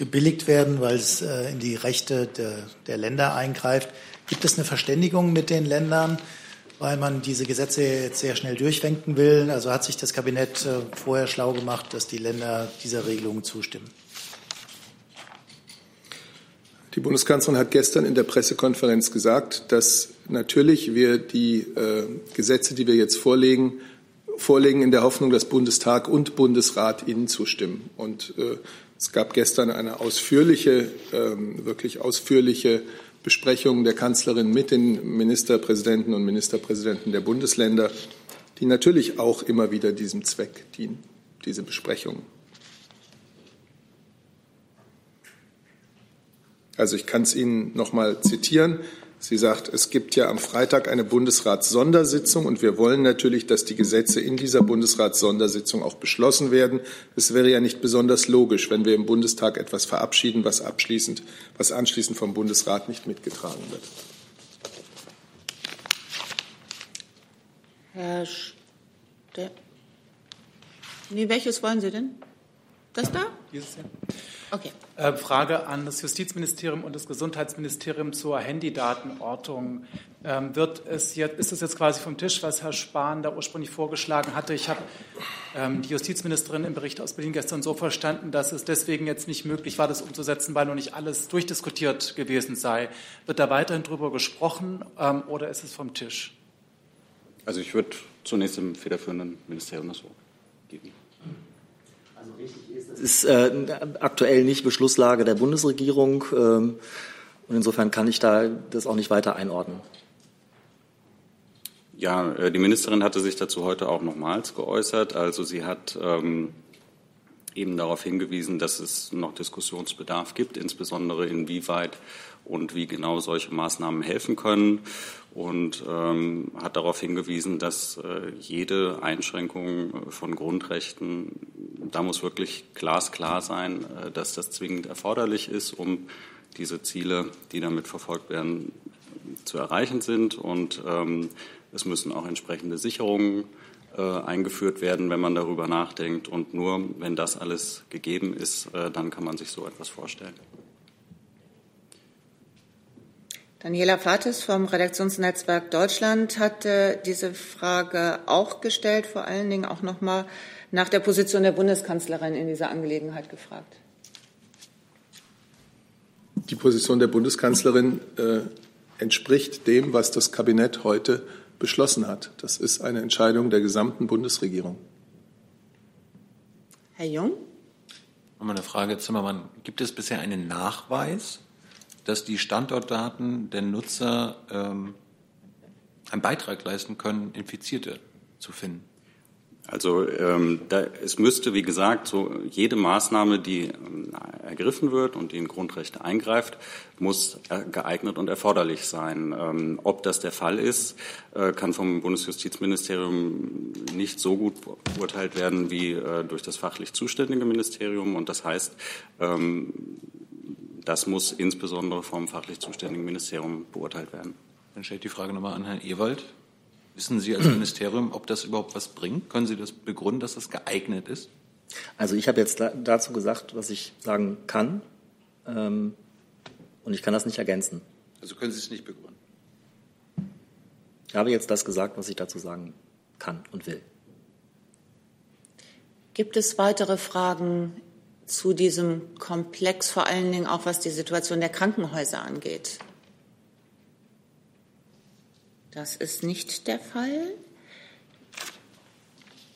[SPEAKER 10] gebilligt werden, weil es äh, in die Rechte der, Länder eingreift. Gibt es eine Verständigung mit den Ländern, weil man diese Gesetze jetzt sehr schnell durchwenken will? Also hat sich das Kabinett äh, vorher schlau gemacht, dass die Länder dieser Regelung zustimmen?
[SPEAKER 8] Die Bundeskanzlerin hat gestern in der Pressekonferenz gesagt, dass natürlich wir die äh, Gesetze, die wir jetzt vorlegen, vorlegen in der Hoffnung, dass Bundestag und Bundesrat ihnen zustimmen. Und äh, es gab gestern eine ausführliche, ähm, wirklich ausführliche Besprechung der Kanzlerin mit den Ministerpräsidenten und Ministerpräsidenten der Bundesländer, die natürlich auch immer wieder diesem Zweck dienen, diese Besprechungen. Also ich kann es Ihnen noch mal zitieren. Sie sagt, es gibt ja am Freitag eine Bundesratssondersitzung und wir wollen natürlich, dass die Gesetze in dieser Bundesratssondersitzung auch beschlossen werden. Es wäre ja nicht besonders logisch, wenn wir im Bundestag etwas verabschieden, was abschließend, was anschließend vom Bundesrat nicht mitgetragen wird.
[SPEAKER 3] Herr Ste nee, welches wollen Sie denn? Das da? Dieses hier.
[SPEAKER 16] Okay. Äh, Frage an das Justizministerium und das Gesundheitsministerium zur Handydatenortung. Ähm, wird es jetzt, ist es jetzt quasi vom Tisch, was Herr Spahn da ursprünglich vorgeschlagen hatte? Ich habe ähm, die Justizministerin im Bericht aus Berlin gestern so verstanden, dass es deswegen jetzt nicht möglich war, das umzusetzen, weil noch nicht alles durchdiskutiert gewesen sei. Wird da weiterhin darüber gesprochen ähm, oder ist es vom Tisch?
[SPEAKER 15] Also ich würde zunächst dem federführenden Ministerium das so geben.
[SPEAKER 12] Also richtig ist, äh, aktuell nicht Beschlusslage der Bundesregierung ähm, und insofern kann ich da das auch nicht weiter einordnen.
[SPEAKER 15] Ja, äh, die Ministerin hatte sich dazu heute auch nochmals geäußert. Also sie hat ähm, eben darauf hingewiesen, dass es noch Diskussionsbedarf gibt, insbesondere inwieweit und wie genau solche Maßnahmen helfen können und ähm, hat darauf hingewiesen, dass äh, jede Einschränkung von Grundrechten, da muss wirklich glasklar sein, äh, dass das zwingend erforderlich ist, um diese Ziele, die damit verfolgt werden, zu erreichen sind. Und ähm, es müssen auch entsprechende Sicherungen äh, eingeführt werden, wenn man darüber nachdenkt. Und nur wenn das alles gegeben ist, äh, dann kann man sich so etwas vorstellen.
[SPEAKER 3] Daniela Fates vom Redaktionsnetzwerk Deutschland hat diese Frage auch gestellt, vor allen Dingen auch noch mal nach der Position der Bundeskanzlerin in dieser Angelegenheit gefragt.
[SPEAKER 8] Die Position der Bundeskanzlerin äh, entspricht dem, was das Kabinett heute beschlossen hat. Das ist eine Entscheidung der gesamten Bundesregierung.
[SPEAKER 3] Herr Jung?
[SPEAKER 4] Nochmal eine Frage, Zimmermann. Gibt es bisher einen Nachweis, dass die Standortdaten der Nutzer ähm, einen Beitrag leisten können, Infizierte zu finden?
[SPEAKER 15] Also ähm, da, es müsste, wie gesagt, so jede Maßnahme, die ähm, ergriffen wird und die in Grundrechte eingreift, muss geeignet und erforderlich sein. Ähm, ob das der Fall ist, äh, kann vom Bundesjustizministerium nicht so gut beurteilt werden wie äh, durch das fachlich zuständige Ministerium. Und das heißt, ähm, das muss insbesondere vom fachlich zuständigen Ministerium beurteilt werden.
[SPEAKER 4] Dann stelle ich die Frage nochmal an Herrn Ewald. Wissen Sie als Ministerium, ob das überhaupt was bringt? Können Sie das begründen, dass das geeignet ist?
[SPEAKER 12] Also ich habe jetzt dazu gesagt, was ich sagen kann. Ähm, und ich kann das nicht ergänzen.
[SPEAKER 4] Also können Sie es nicht begründen?
[SPEAKER 12] Ich habe jetzt das gesagt, was ich dazu sagen kann und will.
[SPEAKER 3] Gibt es weitere Fragen zu diesem Komplex, vor allen Dingen auch was die Situation der Krankenhäuser angeht? Das ist nicht der Fall.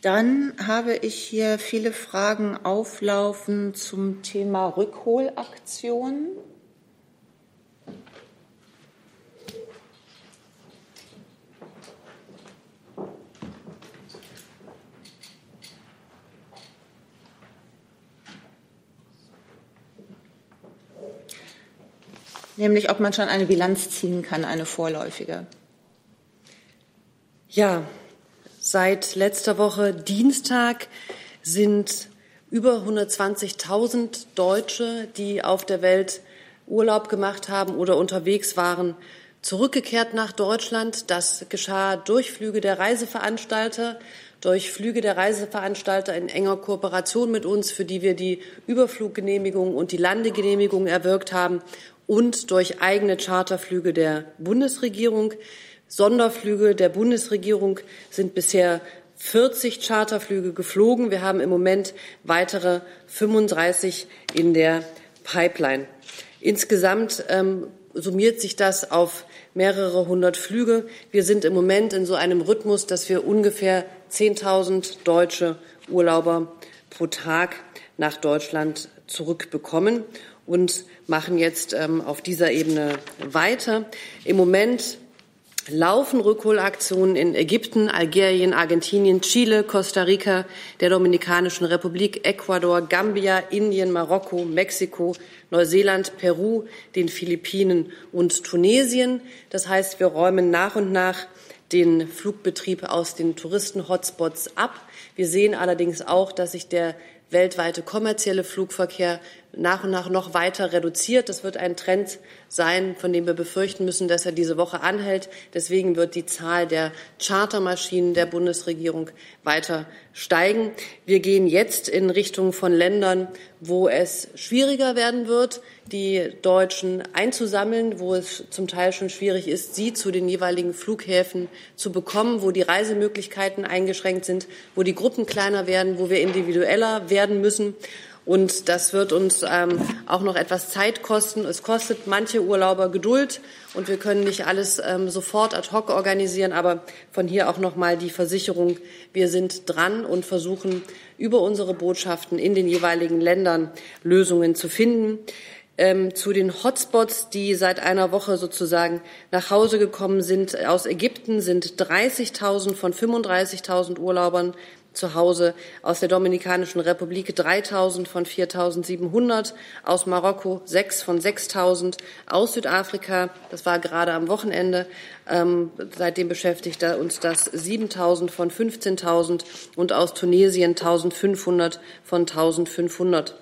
[SPEAKER 3] Dann habe ich hier viele Fragen auflaufen zum Thema Rückholaktion. Nämlich, ob man schon eine Bilanz ziehen kann, eine vorläufige.
[SPEAKER 7] Ja, seit letzter Woche Dienstag sind über 120.000 Deutsche, die auf der Welt Urlaub gemacht haben oder unterwegs waren, zurückgekehrt nach Deutschland. Das geschah durch Flüge der Reiseveranstalter, durch Flüge der Reiseveranstalter in enger Kooperation mit uns, für die wir die Überfluggenehmigung und die Landegenehmigung erwirkt haben und durch eigene Charterflüge der Bundesregierung. Sonderflüge der Bundesregierung sind bisher 40 Charterflüge geflogen. Wir haben im Moment weitere 35 in der Pipeline. Insgesamt ähm, summiert sich das auf mehrere hundert Flüge. Wir sind im Moment in so einem Rhythmus, dass wir ungefähr 10.000 deutsche Urlauber pro Tag nach Deutschland zurückbekommen und machen jetzt ähm, auf dieser Ebene weiter. Im Moment laufen Rückholaktionen in Ägypten, Algerien, Argentinien, Chile, Costa Rica, der Dominikanischen Republik, Ecuador, Gambia, Indien, Marokko, Mexiko, Neuseeland, Peru, den Philippinen und Tunesien. Das heißt, wir räumen nach und nach den Flugbetrieb aus den Touristen-Hotspots ab. Wir sehen allerdings auch, dass sich der weltweite kommerzielle Flugverkehr nach und nach noch weiter reduziert. Das wird ein Trend sein, von dem wir befürchten müssen, dass er diese Woche anhält. Deswegen wird die Zahl der Chartermaschinen der Bundesregierung weiter steigen. Wir gehen jetzt in Richtung von Ländern, wo es schwieriger werden wird, die Deutschen einzusammeln, wo es zum Teil schon schwierig ist, sie zu den jeweiligen Flughäfen zu bekommen, wo die Reisemöglichkeiten eingeschränkt sind, wo die Gruppen kleiner werden, wo wir individueller werden müssen. Und das wird uns ähm, auch noch etwas Zeit kosten. Es kostet manche Urlauber Geduld und wir können nicht alles ähm, sofort ad hoc organisieren. Aber von hier auch noch mal die Versicherung: Wir sind dran und versuchen über unsere Botschaften in den jeweiligen Ländern Lösungen zu finden. Ähm, zu den Hotspots, die seit einer Woche sozusagen nach Hause gekommen sind aus Ägypten, sind 30.000 von 35.000 Urlaubern zu Hause aus der Dominikanischen Republik 3000 von 4700, aus Marokko 6 von 6000, aus Südafrika, das war gerade am Wochenende, ähm, seitdem beschäftigt uns das 7000 von 15.000 und aus Tunesien 1500 von 1500.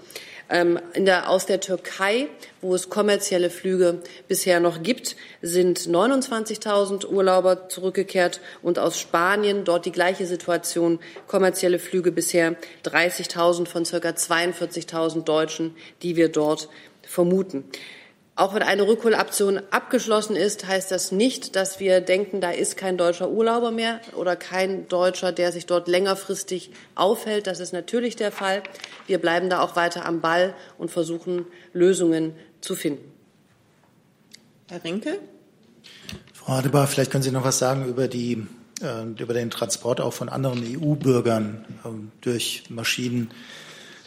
[SPEAKER 7] Ähm, der, aus der Türkei, wo es kommerzielle Flüge bisher noch gibt, sind 29.000 Urlauber zurückgekehrt und aus Spanien dort die gleiche Situation, kommerzielle Flüge bisher 30.000 von circa 42.000 Deutschen, die wir dort vermuten. Auch wenn eine Rückholaktion abgeschlossen ist, heißt das nicht, dass wir denken, da ist kein deutscher Urlauber mehr oder kein Deutscher, der sich dort längerfristig aufhält. Das ist natürlich der Fall. Wir bleiben da auch weiter am Ball und versuchen, Lösungen zu finden.
[SPEAKER 3] Herr Rinke?
[SPEAKER 10] Frau Adebar, vielleicht können Sie noch was sagen über, die, äh, über den Transport auch von anderen EU-Bürgern äh, durch Maschinen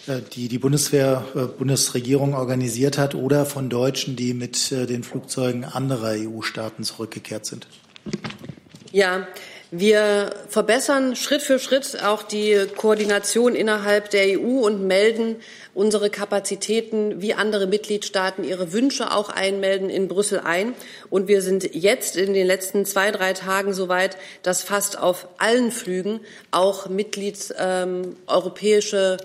[SPEAKER 10] die die Bundeswehr, äh, Bundesregierung organisiert hat oder von Deutschen, die mit äh, den Flugzeugen anderer EU-Staaten zurückgekehrt sind?
[SPEAKER 7] Ja, wir verbessern Schritt für Schritt auch die Koordination innerhalb der EU und melden unsere Kapazitäten wie andere Mitgliedstaaten ihre Wünsche auch einmelden in Brüssel ein. Und wir sind jetzt in den letzten zwei, drei Tagen so weit, dass fast auf allen Flügen auch Mitglieds ähm, europäische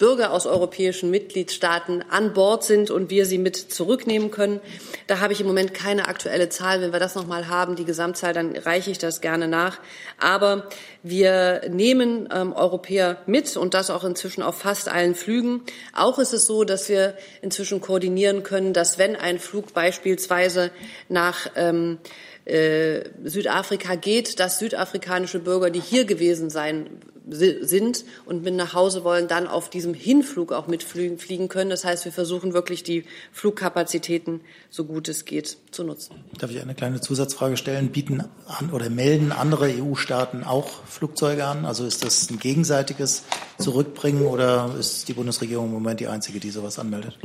[SPEAKER 7] Bürger aus europäischen Mitgliedstaaten an Bord sind und wir sie mit zurücknehmen können. Da habe ich im Moment keine aktuelle Zahl. Wenn wir das noch mal haben, die Gesamtzahl, dann reiche ich das gerne nach. Aber wir nehmen ähm, Europäer mit und das auch inzwischen auf fast allen Flügen. Auch ist es so, dass wir inzwischen koordinieren können, dass wenn ein Flug beispielsweise nach ähm, äh, Südafrika geht, dass südafrikanische Bürger, die hier gewesen sein sind und mit nach Hause wollen, dann auf diesem Hinflug auch mitfliegen können. Das heißt, wir versuchen wirklich die Flugkapazitäten so gut es geht zu nutzen.
[SPEAKER 10] Darf ich eine kleine Zusatzfrage stellen? Bieten an oder melden andere EU-Staaten auch Flugzeuge an? Also ist das ein gegenseitiges Zurückbringen oder ist die Bundesregierung im Moment die einzige, die sowas anmeldet?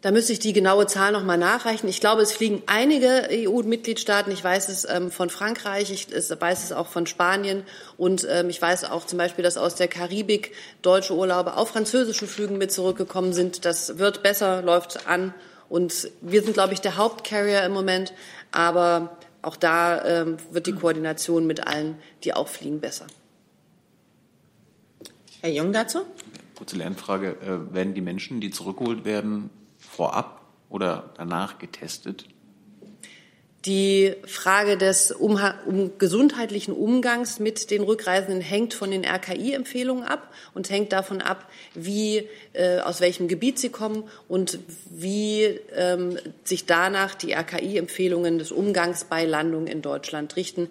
[SPEAKER 7] Da müsste ich die genaue Zahl noch mal nachreichen. Ich glaube, es fliegen einige EU-Mitgliedstaaten. Ich weiß es ähm, von Frankreich, ich weiß es auch von Spanien und ähm, ich weiß auch zum Beispiel, dass aus der Karibik deutsche Urlauber auf französischen Flügen mit zurückgekommen sind. Das wird besser, läuft an und wir sind, glaube ich, der Hauptcarrier im Moment. Aber auch da ähm, wird die Koordination mit allen, die auch fliegen, besser.
[SPEAKER 3] Herr Jung dazu?
[SPEAKER 4] Kurze Lernfrage. Äh, werden die Menschen, die zurückgeholt werden, vorab oder danach getestet?
[SPEAKER 7] Die Frage des um, um gesundheitlichen Umgangs mit den Rückreisenden hängt von den RKI-Empfehlungen ab und hängt davon ab, wie, äh, aus welchem Gebiet sie kommen und wie ähm, sich danach die RKI-Empfehlungen des Umgangs bei Landung in Deutschland richten.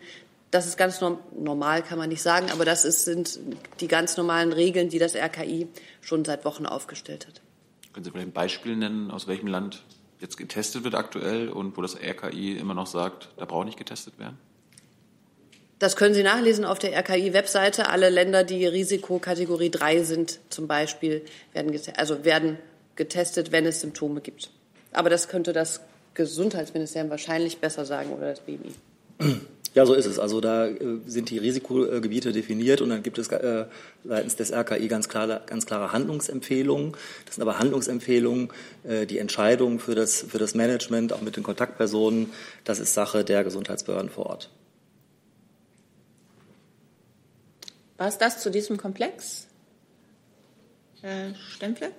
[SPEAKER 7] Das ist ganz normal, kann man nicht sagen, aber das ist, sind die ganz normalen Regeln, die das RKI schon seit Wochen aufgestellt hat.
[SPEAKER 4] Können Sie vielleicht ein Beispiel nennen, aus welchem Land jetzt getestet wird aktuell und wo das RKI immer noch sagt, da braucht nicht getestet werden?
[SPEAKER 7] Das können Sie nachlesen auf der RKI-Webseite. Alle Länder, die Risikokategorie 3 sind, zum Beispiel, werden, getestet, also werden getestet, wenn es Symptome gibt. Aber das könnte das Gesundheitsministerium wahrscheinlich besser sagen oder das BMI.
[SPEAKER 12] Ja, so ist es. Also da äh, sind die Risikogebiete definiert und dann gibt es äh, seitens des RKI ganz klare, ganz klare Handlungsempfehlungen. Das sind aber Handlungsempfehlungen. Äh, die Entscheidung für das, für das Management, auch mit den Kontaktpersonen, das ist Sache der Gesundheitsbehörden vor Ort.
[SPEAKER 3] War es das zu diesem Komplex? Herr Stempel?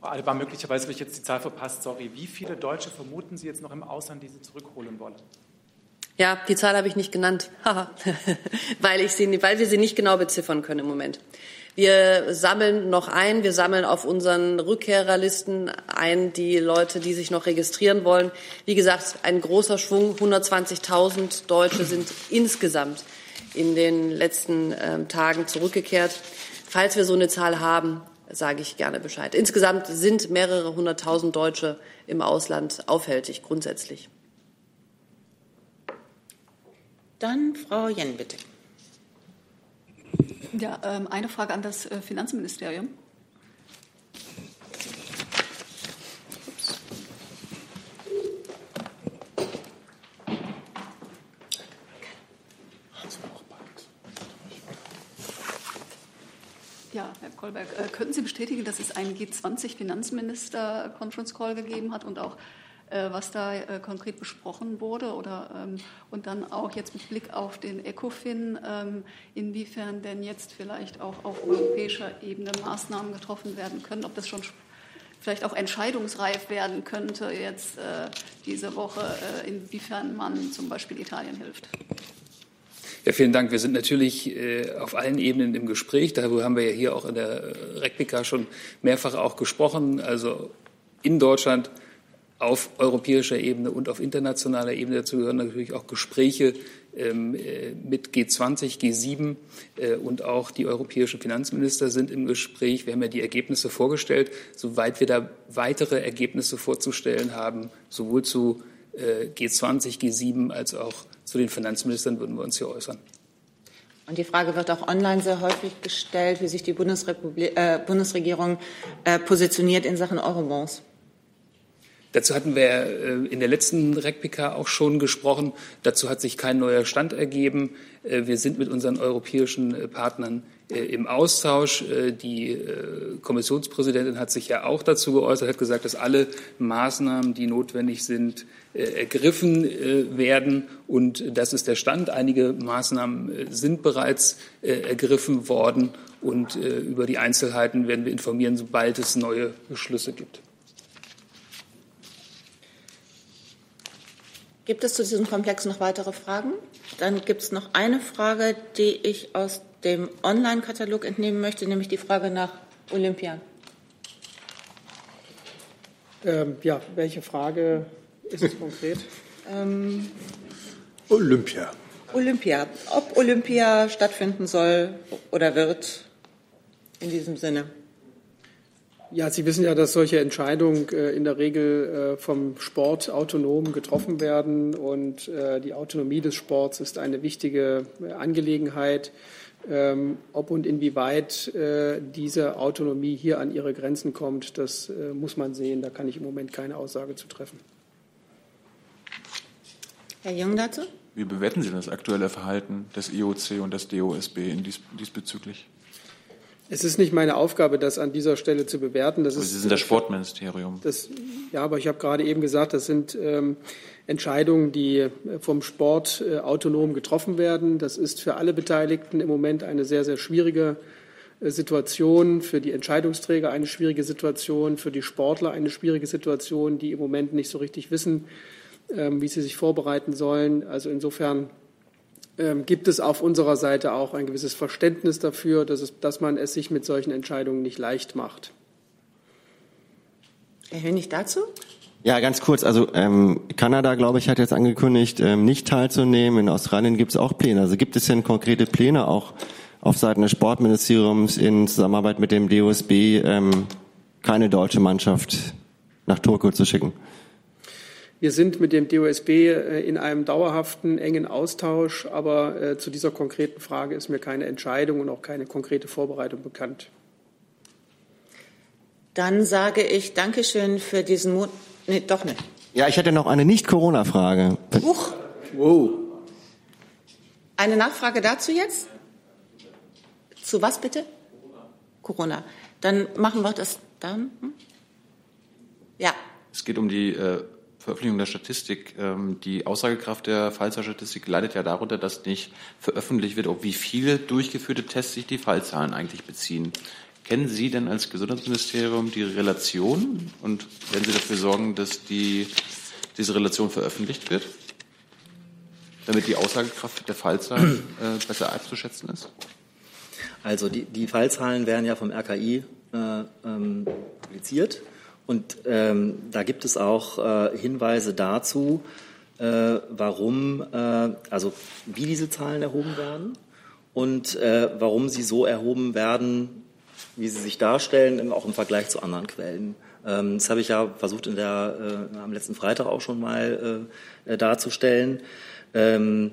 [SPEAKER 16] Frau Alba, möglicherweise habe ich jetzt die Zahl verpasst. Sorry. Wie viele Deutsche vermuten Sie jetzt noch im Ausland, die Sie zurückholen wollen?
[SPEAKER 7] Ja, die Zahl habe ich nicht genannt, weil, ich sie, weil wir sie nicht genau beziffern können im Moment. Wir sammeln noch ein, wir sammeln auf unseren Rückkehrerlisten ein die Leute, die sich noch registrieren wollen. Wie gesagt, ein großer Schwung, 120.000 Deutsche sind insgesamt in den letzten äh, Tagen zurückgekehrt. Falls wir so eine Zahl haben, sage ich gerne Bescheid. Insgesamt sind mehrere hunderttausend Deutsche im Ausland aufhältig, grundsätzlich.
[SPEAKER 3] Dann Frau Jen, bitte.
[SPEAKER 17] Ja, ähm, eine Frage an das äh, Finanzministerium. Ja, Herr Kolberg, äh, könnten Sie bestätigen, dass es einen G20-Finanzminister-Conference Call gegeben hat und auch was da äh, konkret besprochen wurde oder ähm, und dann auch jetzt mit Blick auf den ECOFIN, ähm, inwiefern denn jetzt vielleicht auch auf europäischer Ebene Maßnahmen getroffen werden können, ob das schon vielleicht auch entscheidungsreif werden könnte jetzt äh, diese Woche, inwiefern man zum Beispiel Italien hilft.
[SPEAKER 11] Ja, vielen Dank. Wir sind natürlich äh, auf allen Ebenen im Gespräch. Darüber haben wir ja hier auch in der Replika schon mehrfach auch gesprochen. Also in Deutschland auf europäischer Ebene und auf internationaler Ebene. Dazu gehören natürlich auch Gespräche ähm, äh, mit G20, G7 äh, und auch die europäischen Finanzminister sind im Gespräch. Wir haben ja die Ergebnisse vorgestellt. Soweit wir da weitere Ergebnisse vorzustellen haben, sowohl zu äh, G20, G7 als auch zu den Finanzministern, würden wir uns hier äußern.
[SPEAKER 3] Und die Frage wird auch online sehr häufig gestellt, wie sich die äh, Bundesregierung äh, positioniert in Sachen Eurobonds.
[SPEAKER 11] Dazu hatten wir äh, in der letzten RECPK auch schon gesprochen. Dazu hat sich kein neuer Stand ergeben. Äh, wir sind mit unseren europäischen äh, Partnern im Austausch. Die Kommissionspräsidentin hat sich ja auch dazu geäußert, hat gesagt, dass alle Maßnahmen, die notwendig sind, ergriffen werden. Und das ist der Stand. Einige Maßnahmen sind bereits ergriffen worden. Und über die Einzelheiten werden wir informieren, sobald es neue Beschlüsse gibt.
[SPEAKER 3] Gibt es zu diesem Komplex noch weitere Fragen? Dann gibt es noch eine Frage, die ich aus dem Online-Katalog entnehmen möchte, nämlich die Frage nach Olympia.
[SPEAKER 6] Ähm, ja, welche Frage ist es konkret?
[SPEAKER 3] Ähm,
[SPEAKER 8] Olympia.
[SPEAKER 3] Olympia. Ob Olympia stattfinden soll oder wird, in diesem Sinne.
[SPEAKER 6] Ja, Sie wissen ja, dass solche Entscheidungen äh, in der Regel äh, vom Sport autonom getroffen werden und äh, die Autonomie des Sports ist eine wichtige Angelegenheit. Ähm, ob und inwieweit diese Autonomie hier an ihre Grenzen kommt, das muss man sehen. Da kann ich im Moment keine Aussage zu treffen.
[SPEAKER 3] Herr Jung dazu?
[SPEAKER 4] Wie bewerten Sie das aktuelle Verhalten des IOC und des DOSB in dies, diesbezüglich?
[SPEAKER 6] Es ist nicht meine Aufgabe, das an dieser Stelle zu bewerten. Das
[SPEAKER 4] aber
[SPEAKER 6] ist,
[SPEAKER 4] Sie sind das Sportministerium.
[SPEAKER 6] Das, ja, aber ich habe gerade eben gesagt, das sind ähm, Entscheidungen, die vom Sport äh, autonom getroffen werden. Das ist für alle Beteiligten im Moment eine sehr, sehr schwierige äh, Situation, für die Entscheidungsträger eine schwierige Situation, für die Sportler eine schwierige Situation, die im Moment nicht so richtig wissen, ähm, wie sie sich vorbereiten sollen. Also insofern ähm, gibt es auf unserer Seite auch ein gewisses Verständnis dafür, dass, es, dass man es sich mit solchen Entscheidungen nicht leicht macht.
[SPEAKER 3] Herr Hönig dazu?
[SPEAKER 1] Ja, ganz kurz. Also ähm, Kanada, glaube ich, hat jetzt angekündigt, ähm, nicht teilzunehmen. In Australien gibt es auch Pläne. Also gibt es denn konkrete Pläne auch auf Seiten des Sportministeriums in Zusammenarbeit mit dem DOSB, ähm, keine deutsche Mannschaft nach Turku zu schicken?
[SPEAKER 6] Wir sind mit dem DOSB äh, in einem dauerhaften, engen Austausch, aber äh, zu dieser konkreten Frage ist mir keine Entscheidung und auch keine konkrete Vorbereitung bekannt.
[SPEAKER 3] Dann sage ich Dankeschön für diesen Mut. Nee, doch nicht.
[SPEAKER 1] Ja, ich hätte noch eine Nicht-Corona-Frage.
[SPEAKER 3] Huch.
[SPEAKER 8] Wow.
[SPEAKER 3] Eine Nachfrage dazu jetzt? Zu was bitte? Corona. Dann machen wir das dann. Hm? Ja.
[SPEAKER 4] Es geht um die äh, Veröffentlichung der Statistik. Ähm, die Aussagekraft der Fallzahlstatistik leidet ja darunter, dass nicht veröffentlicht wird, auf wie viele durchgeführte Tests sich die Fallzahlen eigentlich beziehen. Kennen Sie denn als Gesundheitsministerium die Relation und werden Sie dafür sorgen, dass die, diese Relation veröffentlicht wird, damit die Aussagekraft der Fallzahlen äh, besser abzuschätzen ist?
[SPEAKER 12] Also die, die Fallzahlen werden ja vom RKI äh, ähm, publiziert. Und ähm, da gibt es auch äh, Hinweise dazu, äh, warum, äh, also wie diese Zahlen erhoben werden und äh, warum sie so erhoben werden, wie sie sich darstellen, auch im Vergleich zu anderen Quellen. Ähm, das habe ich ja versucht in der, äh, am letzten Freitag auch schon mal äh, darzustellen. Ähm, ähm,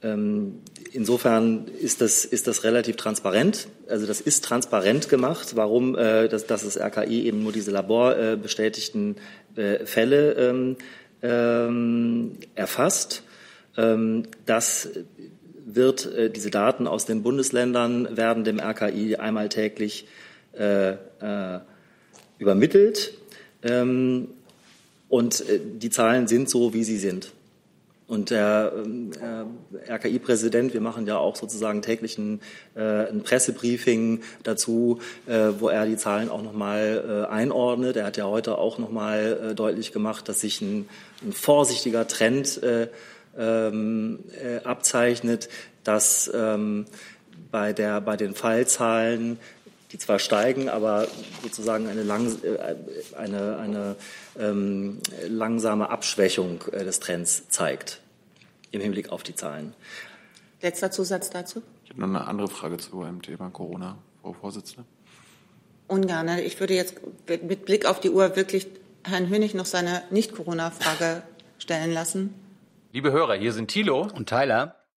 [SPEAKER 12] insofern ist das, ist das relativ transparent. Also das ist transparent gemacht, warum äh, dass, dass das RKI eben nur diese laborbestätigten äh, Fälle ähm, ähm, erfasst. Ähm, das wird äh, diese Daten aus den Bundesländern werden dem RKI einmal täglich äh, äh, übermittelt. Ähm, und äh, die Zahlen sind so, wie sie sind. Und der äh, RKI-Präsident, wir machen ja auch sozusagen täglich ein, äh, ein Pressebriefing dazu, äh, wo er die Zahlen auch nochmal äh, einordnet. Er hat ja heute auch nochmal äh, deutlich gemacht, dass sich ein, ein vorsichtiger Trend äh, ähm, äh, abzeichnet, dass ähm, bei, der, bei den Fallzahlen die zwar steigen, aber sozusagen eine, lang, äh, eine, eine ähm, langsame Abschwächung äh, des Trends zeigt im Hinblick auf die Zahlen.
[SPEAKER 3] Letzter Zusatz dazu?
[SPEAKER 4] Ich habe noch eine andere Frage zu dem Thema Corona, Frau Vorsitzende.
[SPEAKER 3] Ungern. Ich würde jetzt mit Blick auf die Uhr wirklich Herrn Hönig noch seine Nicht-Corona-Frage stellen lassen.
[SPEAKER 5] Liebe Hörer, hier sind Thilo und Tyler.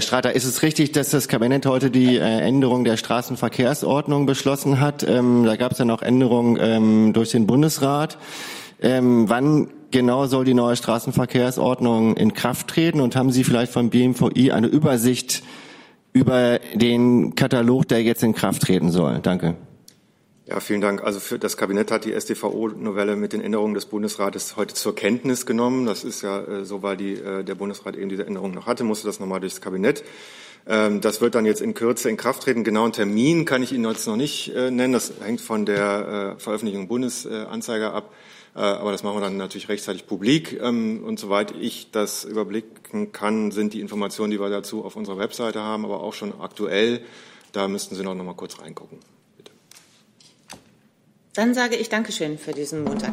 [SPEAKER 1] Herr Strater, ist es richtig, dass das Kabinett heute die äh, Änderung der Straßenverkehrsordnung beschlossen hat? Ähm, da gab es ja noch Änderungen ähm, durch den Bundesrat. Ähm, wann genau soll die neue Straßenverkehrsordnung in Kraft treten? Und haben Sie vielleicht vom BMVI eine Übersicht über den Katalog, der jetzt in Kraft treten soll? Danke.
[SPEAKER 18] Ja, vielen Dank. Also für das Kabinett hat die StVO-Novelle mit den Änderungen des Bundesrates heute zur Kenntnis genommen. Das ist ja äh, so, weil die, äh, der Bundesrat eben diese Änderungen noch hatte, musste das nochmal durchs Kabinett. Ähm, das wird dann jetzt in Kürze in Kraft treten. Genauen Termin kann ich Ihnen jetzt noch nicht äh, nennen. Das hängt von der äh, Veröffentlichung Bundesanzeiger ab. Äh, aber das machen wir dann natürlich rechtzeitig publik. Ähm, und soweit ich das überblicken kann, sind die Informationen, die wir dazu auf unserer Webseite haben, aber auch schon aktuell. Da müssten Sie noch, noch mal kurz reingucken.
[SPEAKER 3] Dann sage ich Dankeschön für diesen Montag.